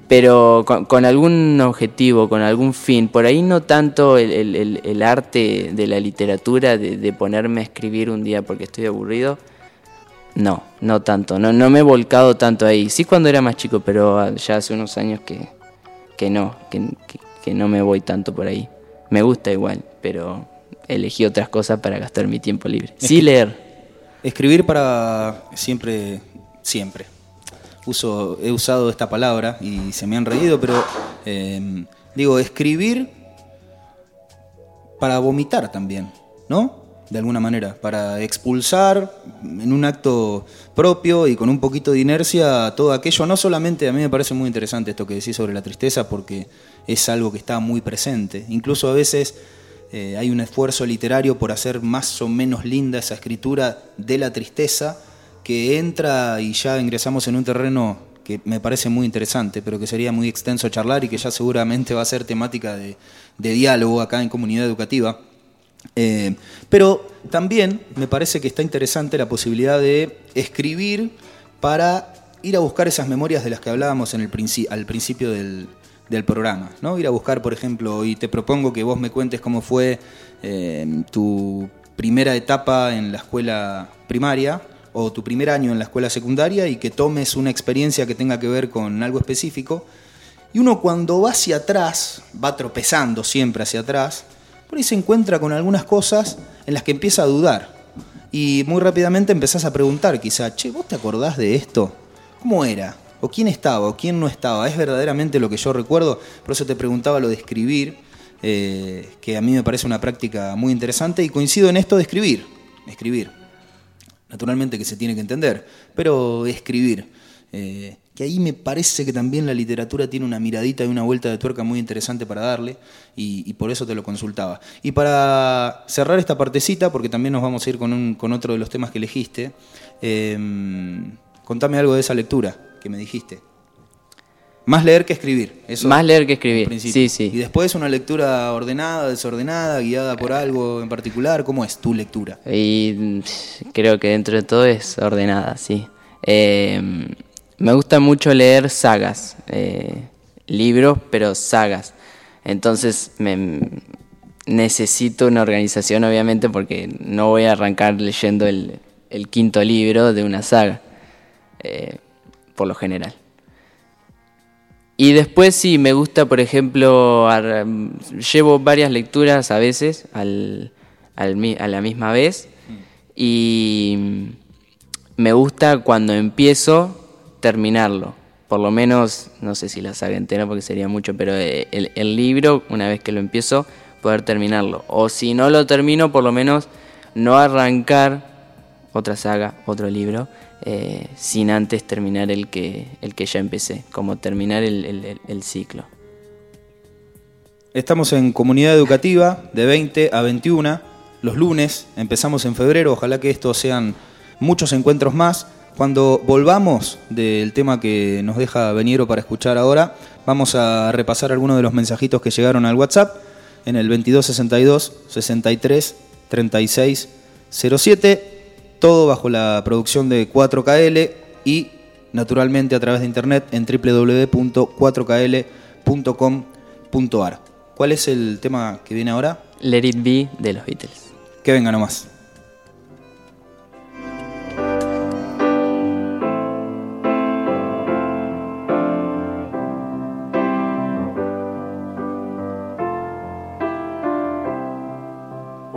pero con, algún objetivo, con algún fin. Por ahí no tanto el, el- el- arte de la literatura, de ponerme a escribir un día porque estoy aburrido. No, no tanto. No, no me he volcado tanto ahí. Sí cuando era más chico, pero ya hace unos años que, que no, que, que- que no me voy tanto por ahí. me gusta igual, pero elegí otras cosas para gastar mi tiempo libre. Sí leer. Escribir para siempre, siempre. Uso, he usado esta palabra y se me han reído, pero eh, digo, escribir para vomitar también, ¿no? De alguna manera, para expulsar en un acto propio y con un poquito de inercia todo aquello. No solamente, a mí me parece muy interesante esto que decís sobre la tristeza, porque es algo que está muy presente. Incluso a veces eh, hay un esfuerzo literario por hacer más o menos linda esa escritura de la tristeza que entra y ya ingresamos en un terreno que me parece muy interesante, pero que sería muy extenso charlar y que ya seguramente va a ser temática de, diálogo acá en comunidad educativa. Eh, pero también me parece que está interesante la posibilidad de escribir para ir a buscar esas memorias de las que hablábamos al principio del, del programa, ¿no? Ir a buscar, por ejemplo, y te propongo que vos me cuentes cómo fue eh, tu primera etapa en la escuela primaria o tu primer año en la escuela secundaria y que tomes una experiencia que tenga que ver con algo específico. Y uno cuando va hacia atrás, va tropezando siempre hacia atrás, por ahí se encuentra con algunas cosas en las que empieza a dudar. Y muy rápidamente empezás a preguntar, quizá, che, ¿vos te acordás de esto? ¿Cómo era? o quién estaba o quién no estaba. Es verdaderamente lo que yo recuerdo, por eso te preguntaba lo de escribir, eh, que a mí me parece una práctica muy interesante y coincido en esto de escribir, escribir. Naturalmente que se tiene que entender, pero escribir. Eh, que ahí me parece que también la literatura tiene una miradita y una vuelta de tuerca muy interesante para darle, y, por eso te lo consultaba. Y para cerrar esta partecita, porque también nos vamos a ir con, con otro de los temas que elegiste, eh, contame algo de esa lectura que me dijiste. Más leer que escribir. Eso Más leer que escribir. Sí, sí. Y después una lectura ordenada, desordenada, guiada por algo en particular. ¿Cómo es tu lectura? Y mm, creo que dentro de todo es ordenada, sí. Eh, me gusta mucho leer sagas, eh, libros, pero sagas. Entonces me, necesito una organización, obviamente, porque no voy a arrancar leyendo el, quinto libro de una saga. Eh, por lo general. Y después sí, me gusta, por ejemplo, llevo varias lecturas a veces al, a la misma vez y me gusta cuando empiezo terminarlo. Por lo menos, no sé si la saga entera porque sería mucho, pero eh, el, el libro, una vez que lo empiezo, poder terminarlo. O si no lo termino, por lo menos no arrancar otra saga, otro libro, eh, sin antes terminar el que, el que ya empecé, como terminar el, ciclo. Estamos en comunidad educativa de 20 a 21 los lunes, empezamos en febrero, ojalá que estos sean muchos encuentros más. Cuando volvamos del tema que nos deja Veniero para escuchar ahora, vamos a repasar algunos de los mensajitos que llegaron al WhatsApp en el 2262 63 36 07 todo bajo la producción de 4KL y naturalmente a través de internet en www.4kl.com.ar. ¿Cuál es el tema que viene ahora? Let It Be de los Beatles. Que venga nomás.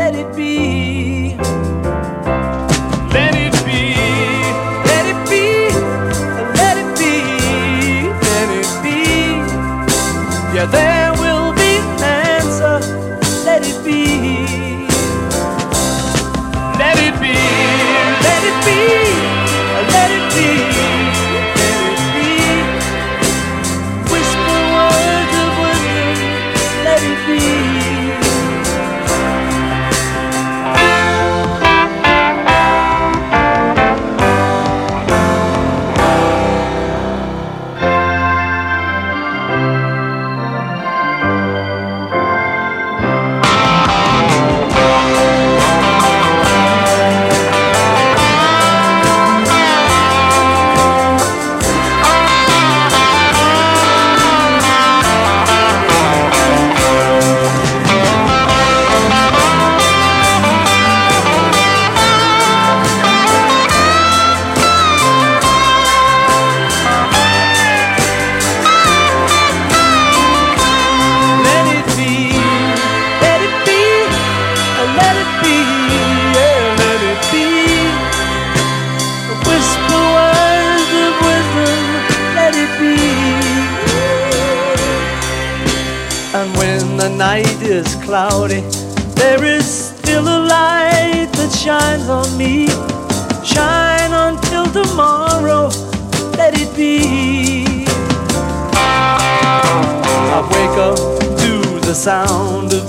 let it be. Cloudy, there is still a light that shines on me. Shine until tomorrow, let it be. I wake up to the sound of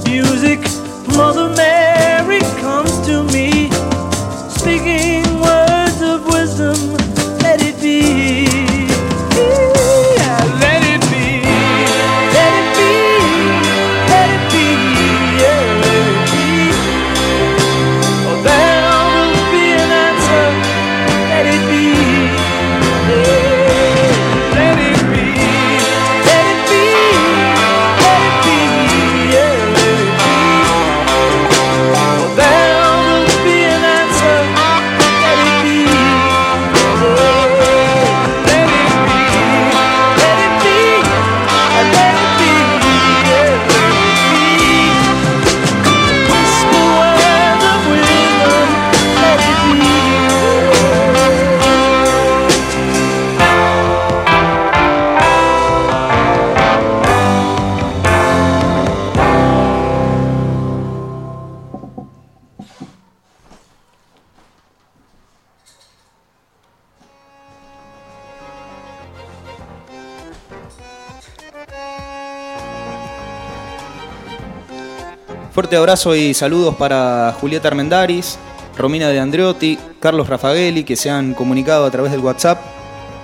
y saludos para Julieta Armendaris, Romina de Andreotti, Carlos Rafagelli, que se han comunicado a través del WhatsApp.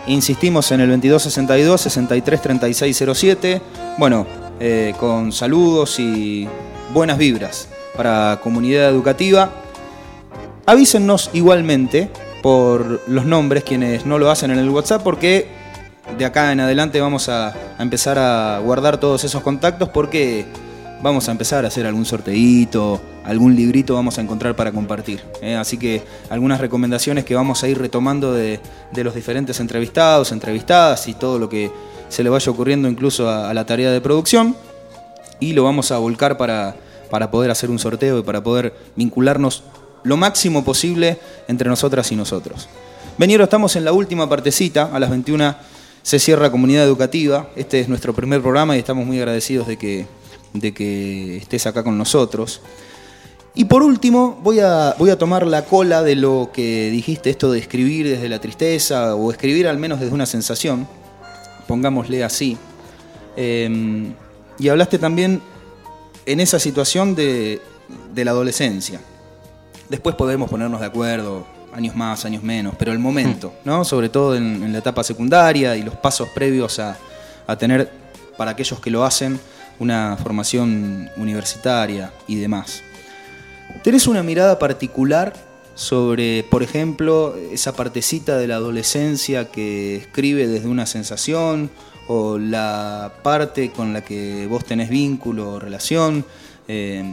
Insistimos en el 2262 633607. Bueno, eh, con saludos y buenas vibras para comunidad educativa. Avísennos igualmente por los nombres quienes no lo hacen en el WhatsApp porque de acá en adelante vamos a, a empezar a guardar todos esos contactos porque vamos a empezar a hacer algún sorteíto, algún librito vamos a encontrar para compartir. ¿eh? Así que algunas recomendaciones que vamos a ir retomando de, los diferentes entrevistados, entrevistadas y todo lo que se le vaya ocurriendo incluso a, a la tarea de producción. Y lo vamos a volcar para, para poder hacer un sorteo y para poder vincularnos lo máximo posible entre nosotras y nosotros. Veniero, estamos en la última partecita, a las 21 se cierra Comunidad Educativa. Este es nuestro primer programa y estamos muy agradecidos de que, de que estés acá con nosotros. Y por último, voy a, voy a tomar la cola de lo que dijiste, esto de escribir desde la tristeza o escribir al menos desde una sensación, pongámosle así. Eh, y hablaste también en esa situación de, de la adolescencia. Después podemos ponernos de acuerdo, años más, años menos, pero el momento, ¿no? Sobre todo en, en la etapa secundaria y los pasos previos a, a tener, para aquellos que lo hacen, una formación universitaria y demás. ¿Tenés una mirada particular sobre, por ejemplo, esa partecita de la adolescencia que escribe desde una sensación o la parte con la que vos tenés vínculo o relación? Eh,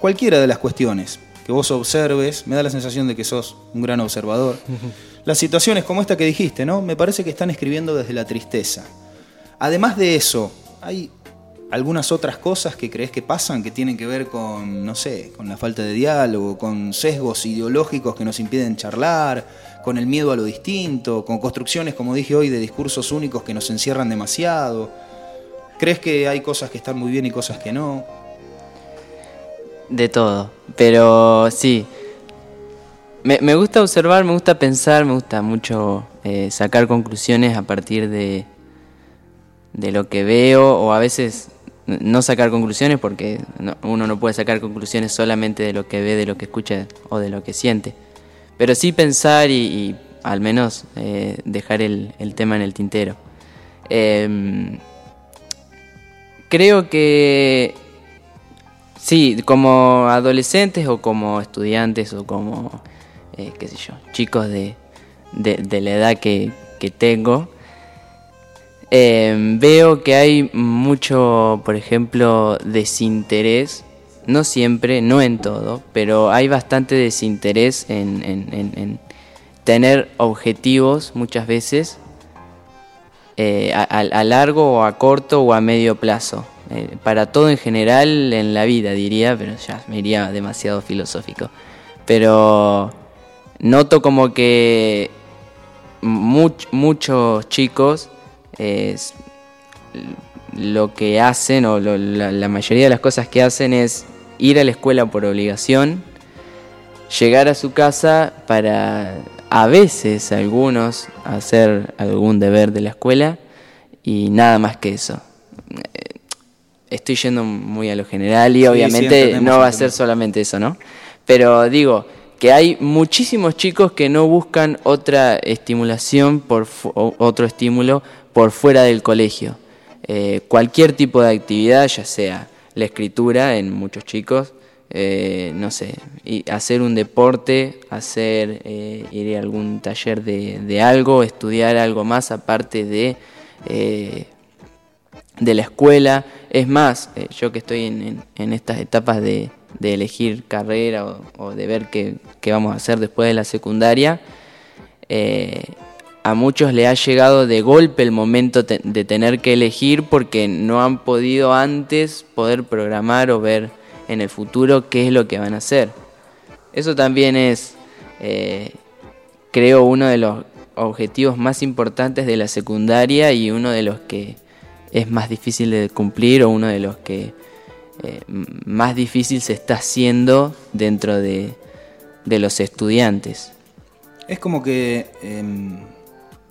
cualquiera de las cuestiones que vos observes, me da la sensación de que sos un gran observador. Las situaciones como esta que dijiste, ¿no? Me parece que están escribiendo desde la tristeza. Además de eso, hay algunas otras cosas que crees que pasan que tienen que ver con, no sé, con la falta de diálogo, con sesgos ideológicos que nos impiden charlar, con el miedo a lo distinto, con construcciones, como dije hoy, de discursos únicos que nos encierran demasiado. ¿Crees que hay cosas que están muy bien y cosas que no? De todo. Pero sí. me, gusta observar, me gusta pensar, me gusta mucho eh, sacar conclusiones a partir de, de lo que veo o a veces no sacar conclusiones porque no- uno no puede sacar conclusiones solamente de lo que ve, de lo que escucha o de lo que siente. Pero sí pensar y, al menos eh, dejar el, el tema en el tintero. Em, creo que sí, como adolescentes o como estudiantes o como, eh, qué sé yo, chicos de, de, de la edad que, que tengo, eh, veo que hay mucho, por ejemplo, desinterés, no siempre, no en todo, pero hay bastante desinterés en, en- en- en tener objetivos muchas veces eh, a, largo o a corto o a medio plazo. Eh, para todo en general en la vida diría, pero ya me iría demasiado filosófico. Pero noto como que much- muchos chicos eh, s- lo que hacen o lo- la, la mayoría de las cosas que hacen es ir a la escuela por obligación, llegar a su casa para a veces algunos hacer algún deber de la escuela y nada más que eso. Eh, Estoy yendo muy a lo general y Sí, obviamente no va a ser solamente eso, ¿no? Pero digo que hay muchísimos chicos que no buscan otra estimulación por otro estímulo por fuera del colegio. Eh, cualquier tipo de actividad, ya sea la escritura en muchos chicos, eh, no sé, y hacer un deporte, hacer eh, ir a algún taller de, algo, estudiar algo más aparte de de la escuela. Es más, yo que estoy en, estas etapas de, elegir carrera o, o de ver qué, qué vamos a hacer después de la secundaria, a muchos le ha llegado de golpe el momento de tener que elegir porque no han podido antes poder programar o ver en el futuro qué es lo que van a hacer. Eso también es, eh, creo, uno de los objetivos más importantes de la secundaria y uno de los que es más difícil de cumplir o uno de los que eh, más difícil se está haciendo dentro de, de los estudiantes. Es como que em,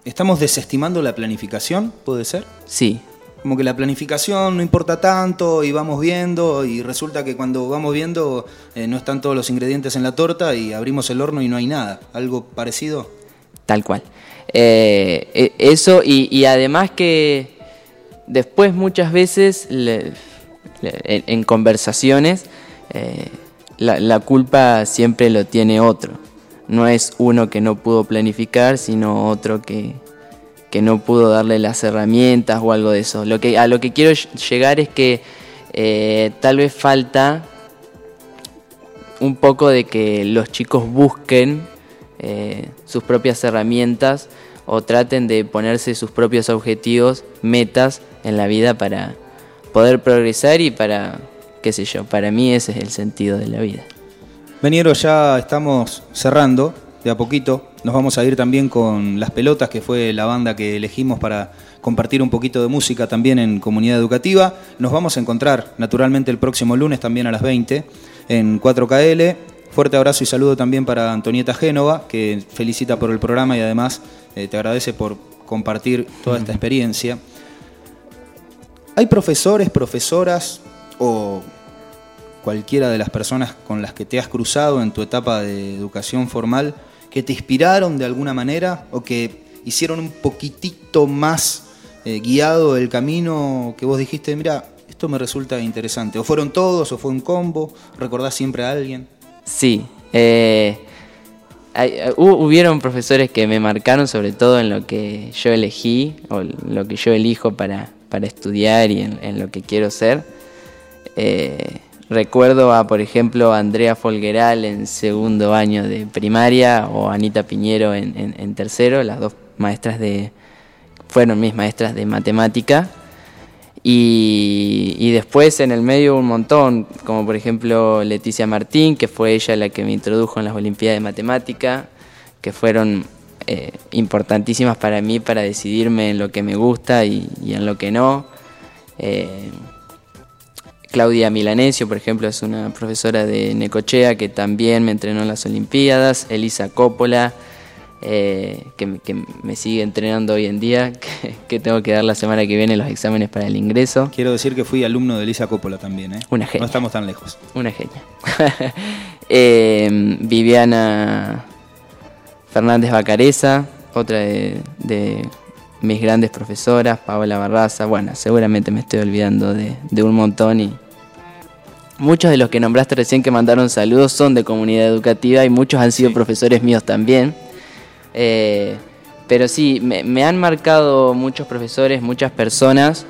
estamos desestimando la planificación, ¿puede ser? Sí, Como que la planificación no importa tanto y vamos viendo y resulta que cuando vamos viendo eh, no están todos los ingredientes en la torta y abrimos el horno y no hay nada. ¿Algo parecido? Tal cual. Eh, e- eso y, y además que después muchas veces le- le- en, en conversaciones eh, la, la culpa siempre lo tiene otro. No es uno que no pudo planificar, sino otro que, que no pudo darle las herramientas o algo de eso. Lo que, a lo que quiero ll- llegar es que eh, tal vez falta un poco de que los chicos busquen eh, sus propias herramientas o traten de ponerse sus propios objetivos, metas en la vida para poder progresar y para, qué sé yo, para mí ese es el sentido de la vida. Veniero, ya estamos cerrando de a poquito. Nos vamos a ir también con Las Pelotas, que fue la banda que elegimos para compartir un poquito de música también en comunidad educativa. Nos vamos a encontrar naturalmente el próximo lunes también a las 20 en 4KL. Fuerte abrazo y saludo también para Antonieta Génova, que felicita por el programa y además eh, te agradece por compartir toda esta experiencia. ¿Hay profesores, profesoras o cualquiera de las personas con las que te has cruzado en tu etapa de educación formal que te inspiraron de alguna manera o que hicieron un poquitito más eh, guiado el camino que vos dijiste, mira, esto me resulta interesante? ¿O fueron todos o fue un combo? ¿Recordás siempre a alguien? Sí, eh, eh, hu- hubieron profesores que me marcaron sobre todo en lo que yo elegí o lo que yo elijo para, para estudiar y en, en lo que quiero ser. Eh, recuerdo a, por ejemplo, a Andrea Folgueral en segundo año de primaria o Anita Piñero en, en- tercero, las dos maestras de, fueron mis maestras de matemática. Y, y después en el medio un montón, como por ejemplo Leticia Martín, que fue ella la que me introdujo en las Olimpiadas de Matemática, que fueron eh, importantísimas para mí para decidirme en lo que me gusta y, y en lo que no. Eh, Claudia Milanesio, por ejemplo, es una profesora de Necochea que también me entrenó en las Olimpiadas. Elisa Coppola, eh, que, me- que me sigue entrenando hoy en día, <laughs> que, que tengo que dar la semana que viene los exámenes para el ingreso. Quiero decir que fui alumno de Elisa Coppola también, ¿eh? Una genia. No estamos tan lejos. Una genia. <laughs> Eh, Viviana Fernández Bacareza, otra de, de mis grandes profesoras, Paola Barraza. Bueno, seguramente me estoy olvidando de, de un montón y muchos de los que nombraste recién que mandaron saludos son de comunidad educativa y muchos han sido Sí. profesores míos también. Eh, pero sí, me, me han marcado muchos profesores, muchas personas.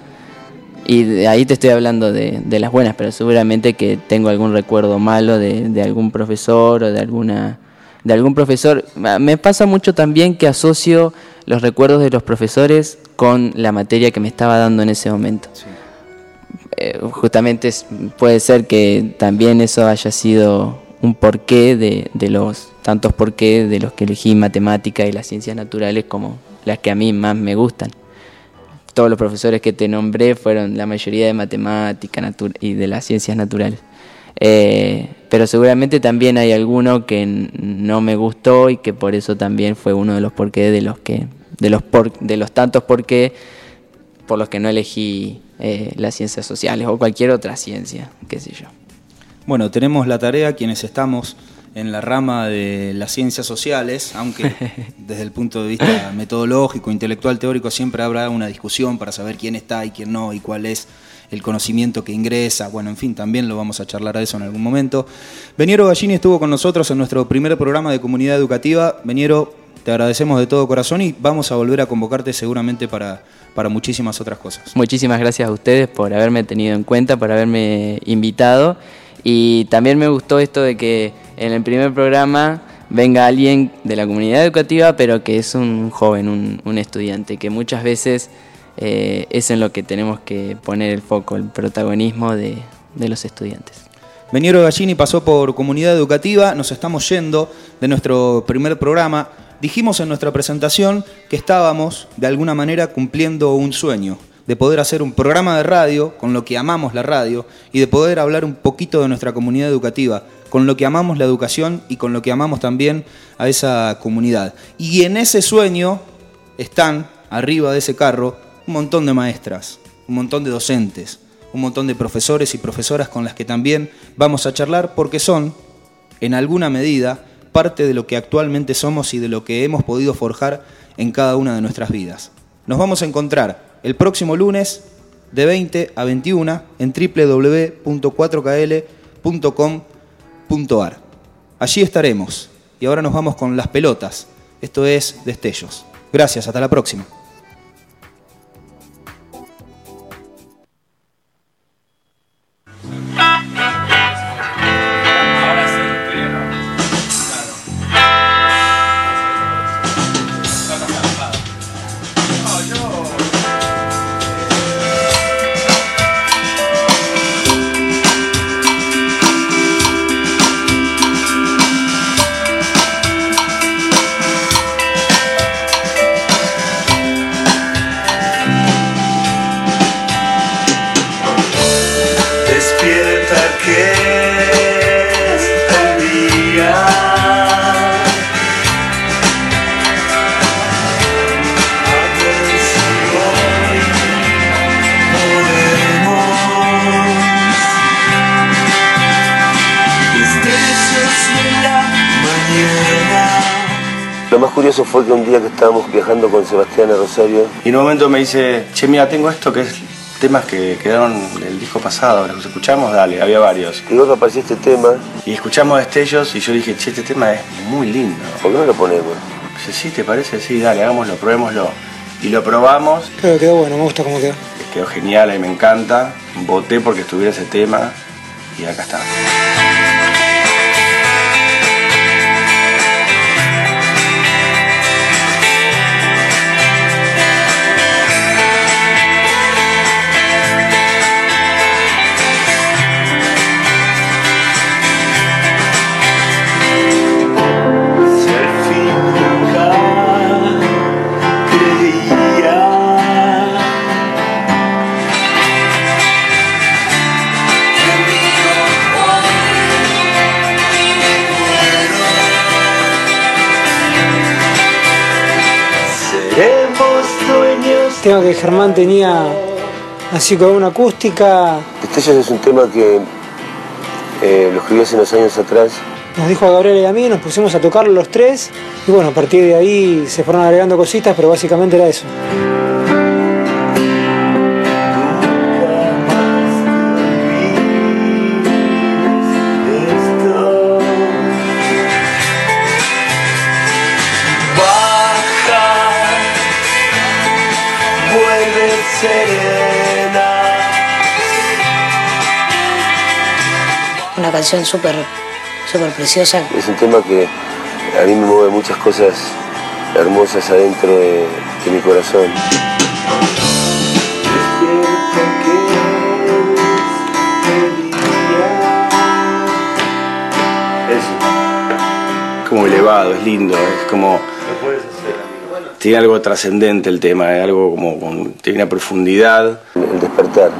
Y de ahí te estoy hablando de, de las buenas, pero seguramente que tengo algún recuerdo malo de, de algún profesor o de alguna de algún profesor. Ma- Me pasa mucho también que asocio los recuerdos de los profesores con la materia que me estaba dando en ese momento. Eh, justamente puede ser que también eso haya sido un porqué de, de los tantos porqué de los que elegí matemática y las ciencias naturales como las que a mí más me gustan todos los profesores que te nombré fueron la mayoría de matemática y de las ciencias naturales. Eh, pero seguramente también hay alguno que no me gustó y que por eso también fue uno de los porqué de los que de los por- de los tantos porqué por los que no elegí eh, las ciencias sociales o cualquier otra ciencia, qué sé yo. Bueno, tenemos la tarea quienes estamos en la rama de las ciencias sociales, aunque <laughs> desde el punto de vista metodológico, intelectual, teórico, siempre habrá una discusión para saber quién está y quién no y cuál es el conocimiento que ingresa. Bueno, en fin, también lo vamos a charlar a eso en algún momento. Veniero Gallini estuvo con nosotros en nuestro primer programa de comunidad educativa. Veniero, te agradecemos de todo corazón y vamos a volver a convocarte seguramente para, para muchísimas otras cosas. Muchísimas gracias a ustedes por haberme tenido en cuenta, por haberme invitado. Y también me gustó esto de que en el primer programa venga alguien de la comunidad educativa, pero que es un joven, un, un estudiante, que muchas veces eh, es en lo que tenemos que poner el foco, el protagonismo de, los estudiantes. Veniero Gallini pasó por comunidad educativa, nos estamos yendo de nuestro primer programa. Dijimos en nuestra presentación que estábamos de alguna manera cumpliendo un sueño, de poder hacer un programa de radio con lo que amamos la radio y de poder hablar un poquito de nuestra comunidad educativa, con lo que amamos la educación y con lo que amamos también a esa comunidad. Y en ese sueño están arriba de ese carro un montón de maestras, un montón de docentes, un montón de profesores y profesoras con las que también vamos a charlar porque son, en alguna medida, parte de lo que actualmente somos y de lo que hemos podido forjar en cada una de nuestras vidas. Nos vamos a encontrar el próximo lunes de 20 a 21 en www.4kl.com.ar. Allí estaremos. Y ahora nos vamos con las pelotas. Esto es Destellos. Gracias, hasta la próxima. Con Sebastián a Rosario, Y en un momento me dice, che, mira, tengo esto que es temas que quedaron del disco pasado, los escuchamos, dale, había varios. y luego apareció este tema, Y escuchamos Destellos y yo dije, che, este tema es muy lindo. ¿por qué no lo ponemos? Dice, sí, ¿te parece? Sí, dale, hagámoslo, probémoslo. Y lo probamos, que quedó bueno, me gusta cómo quedó. quedó genial, y me encanta. Voté porque estuviera ese tema y acá está. Tema que Germán tenía así con una acústica. Destellos es un tema que eh, lo escribí hace unos años atrás. Nos dijo a Gabriel y a mí, nos pusimos a tocarlo los tres y bueno, a partir de ahí se fueron agregando cositas, pero básicamente era eso. Canción súper súper preciosa. Es un tema que a mí me mueve muchas cosas hermosas adentro de, de mi corazón. Es como elevado, es lindo, es como. Tiene algo trascendente el tema, es algo como. con- tiene una profundidad. El despertar.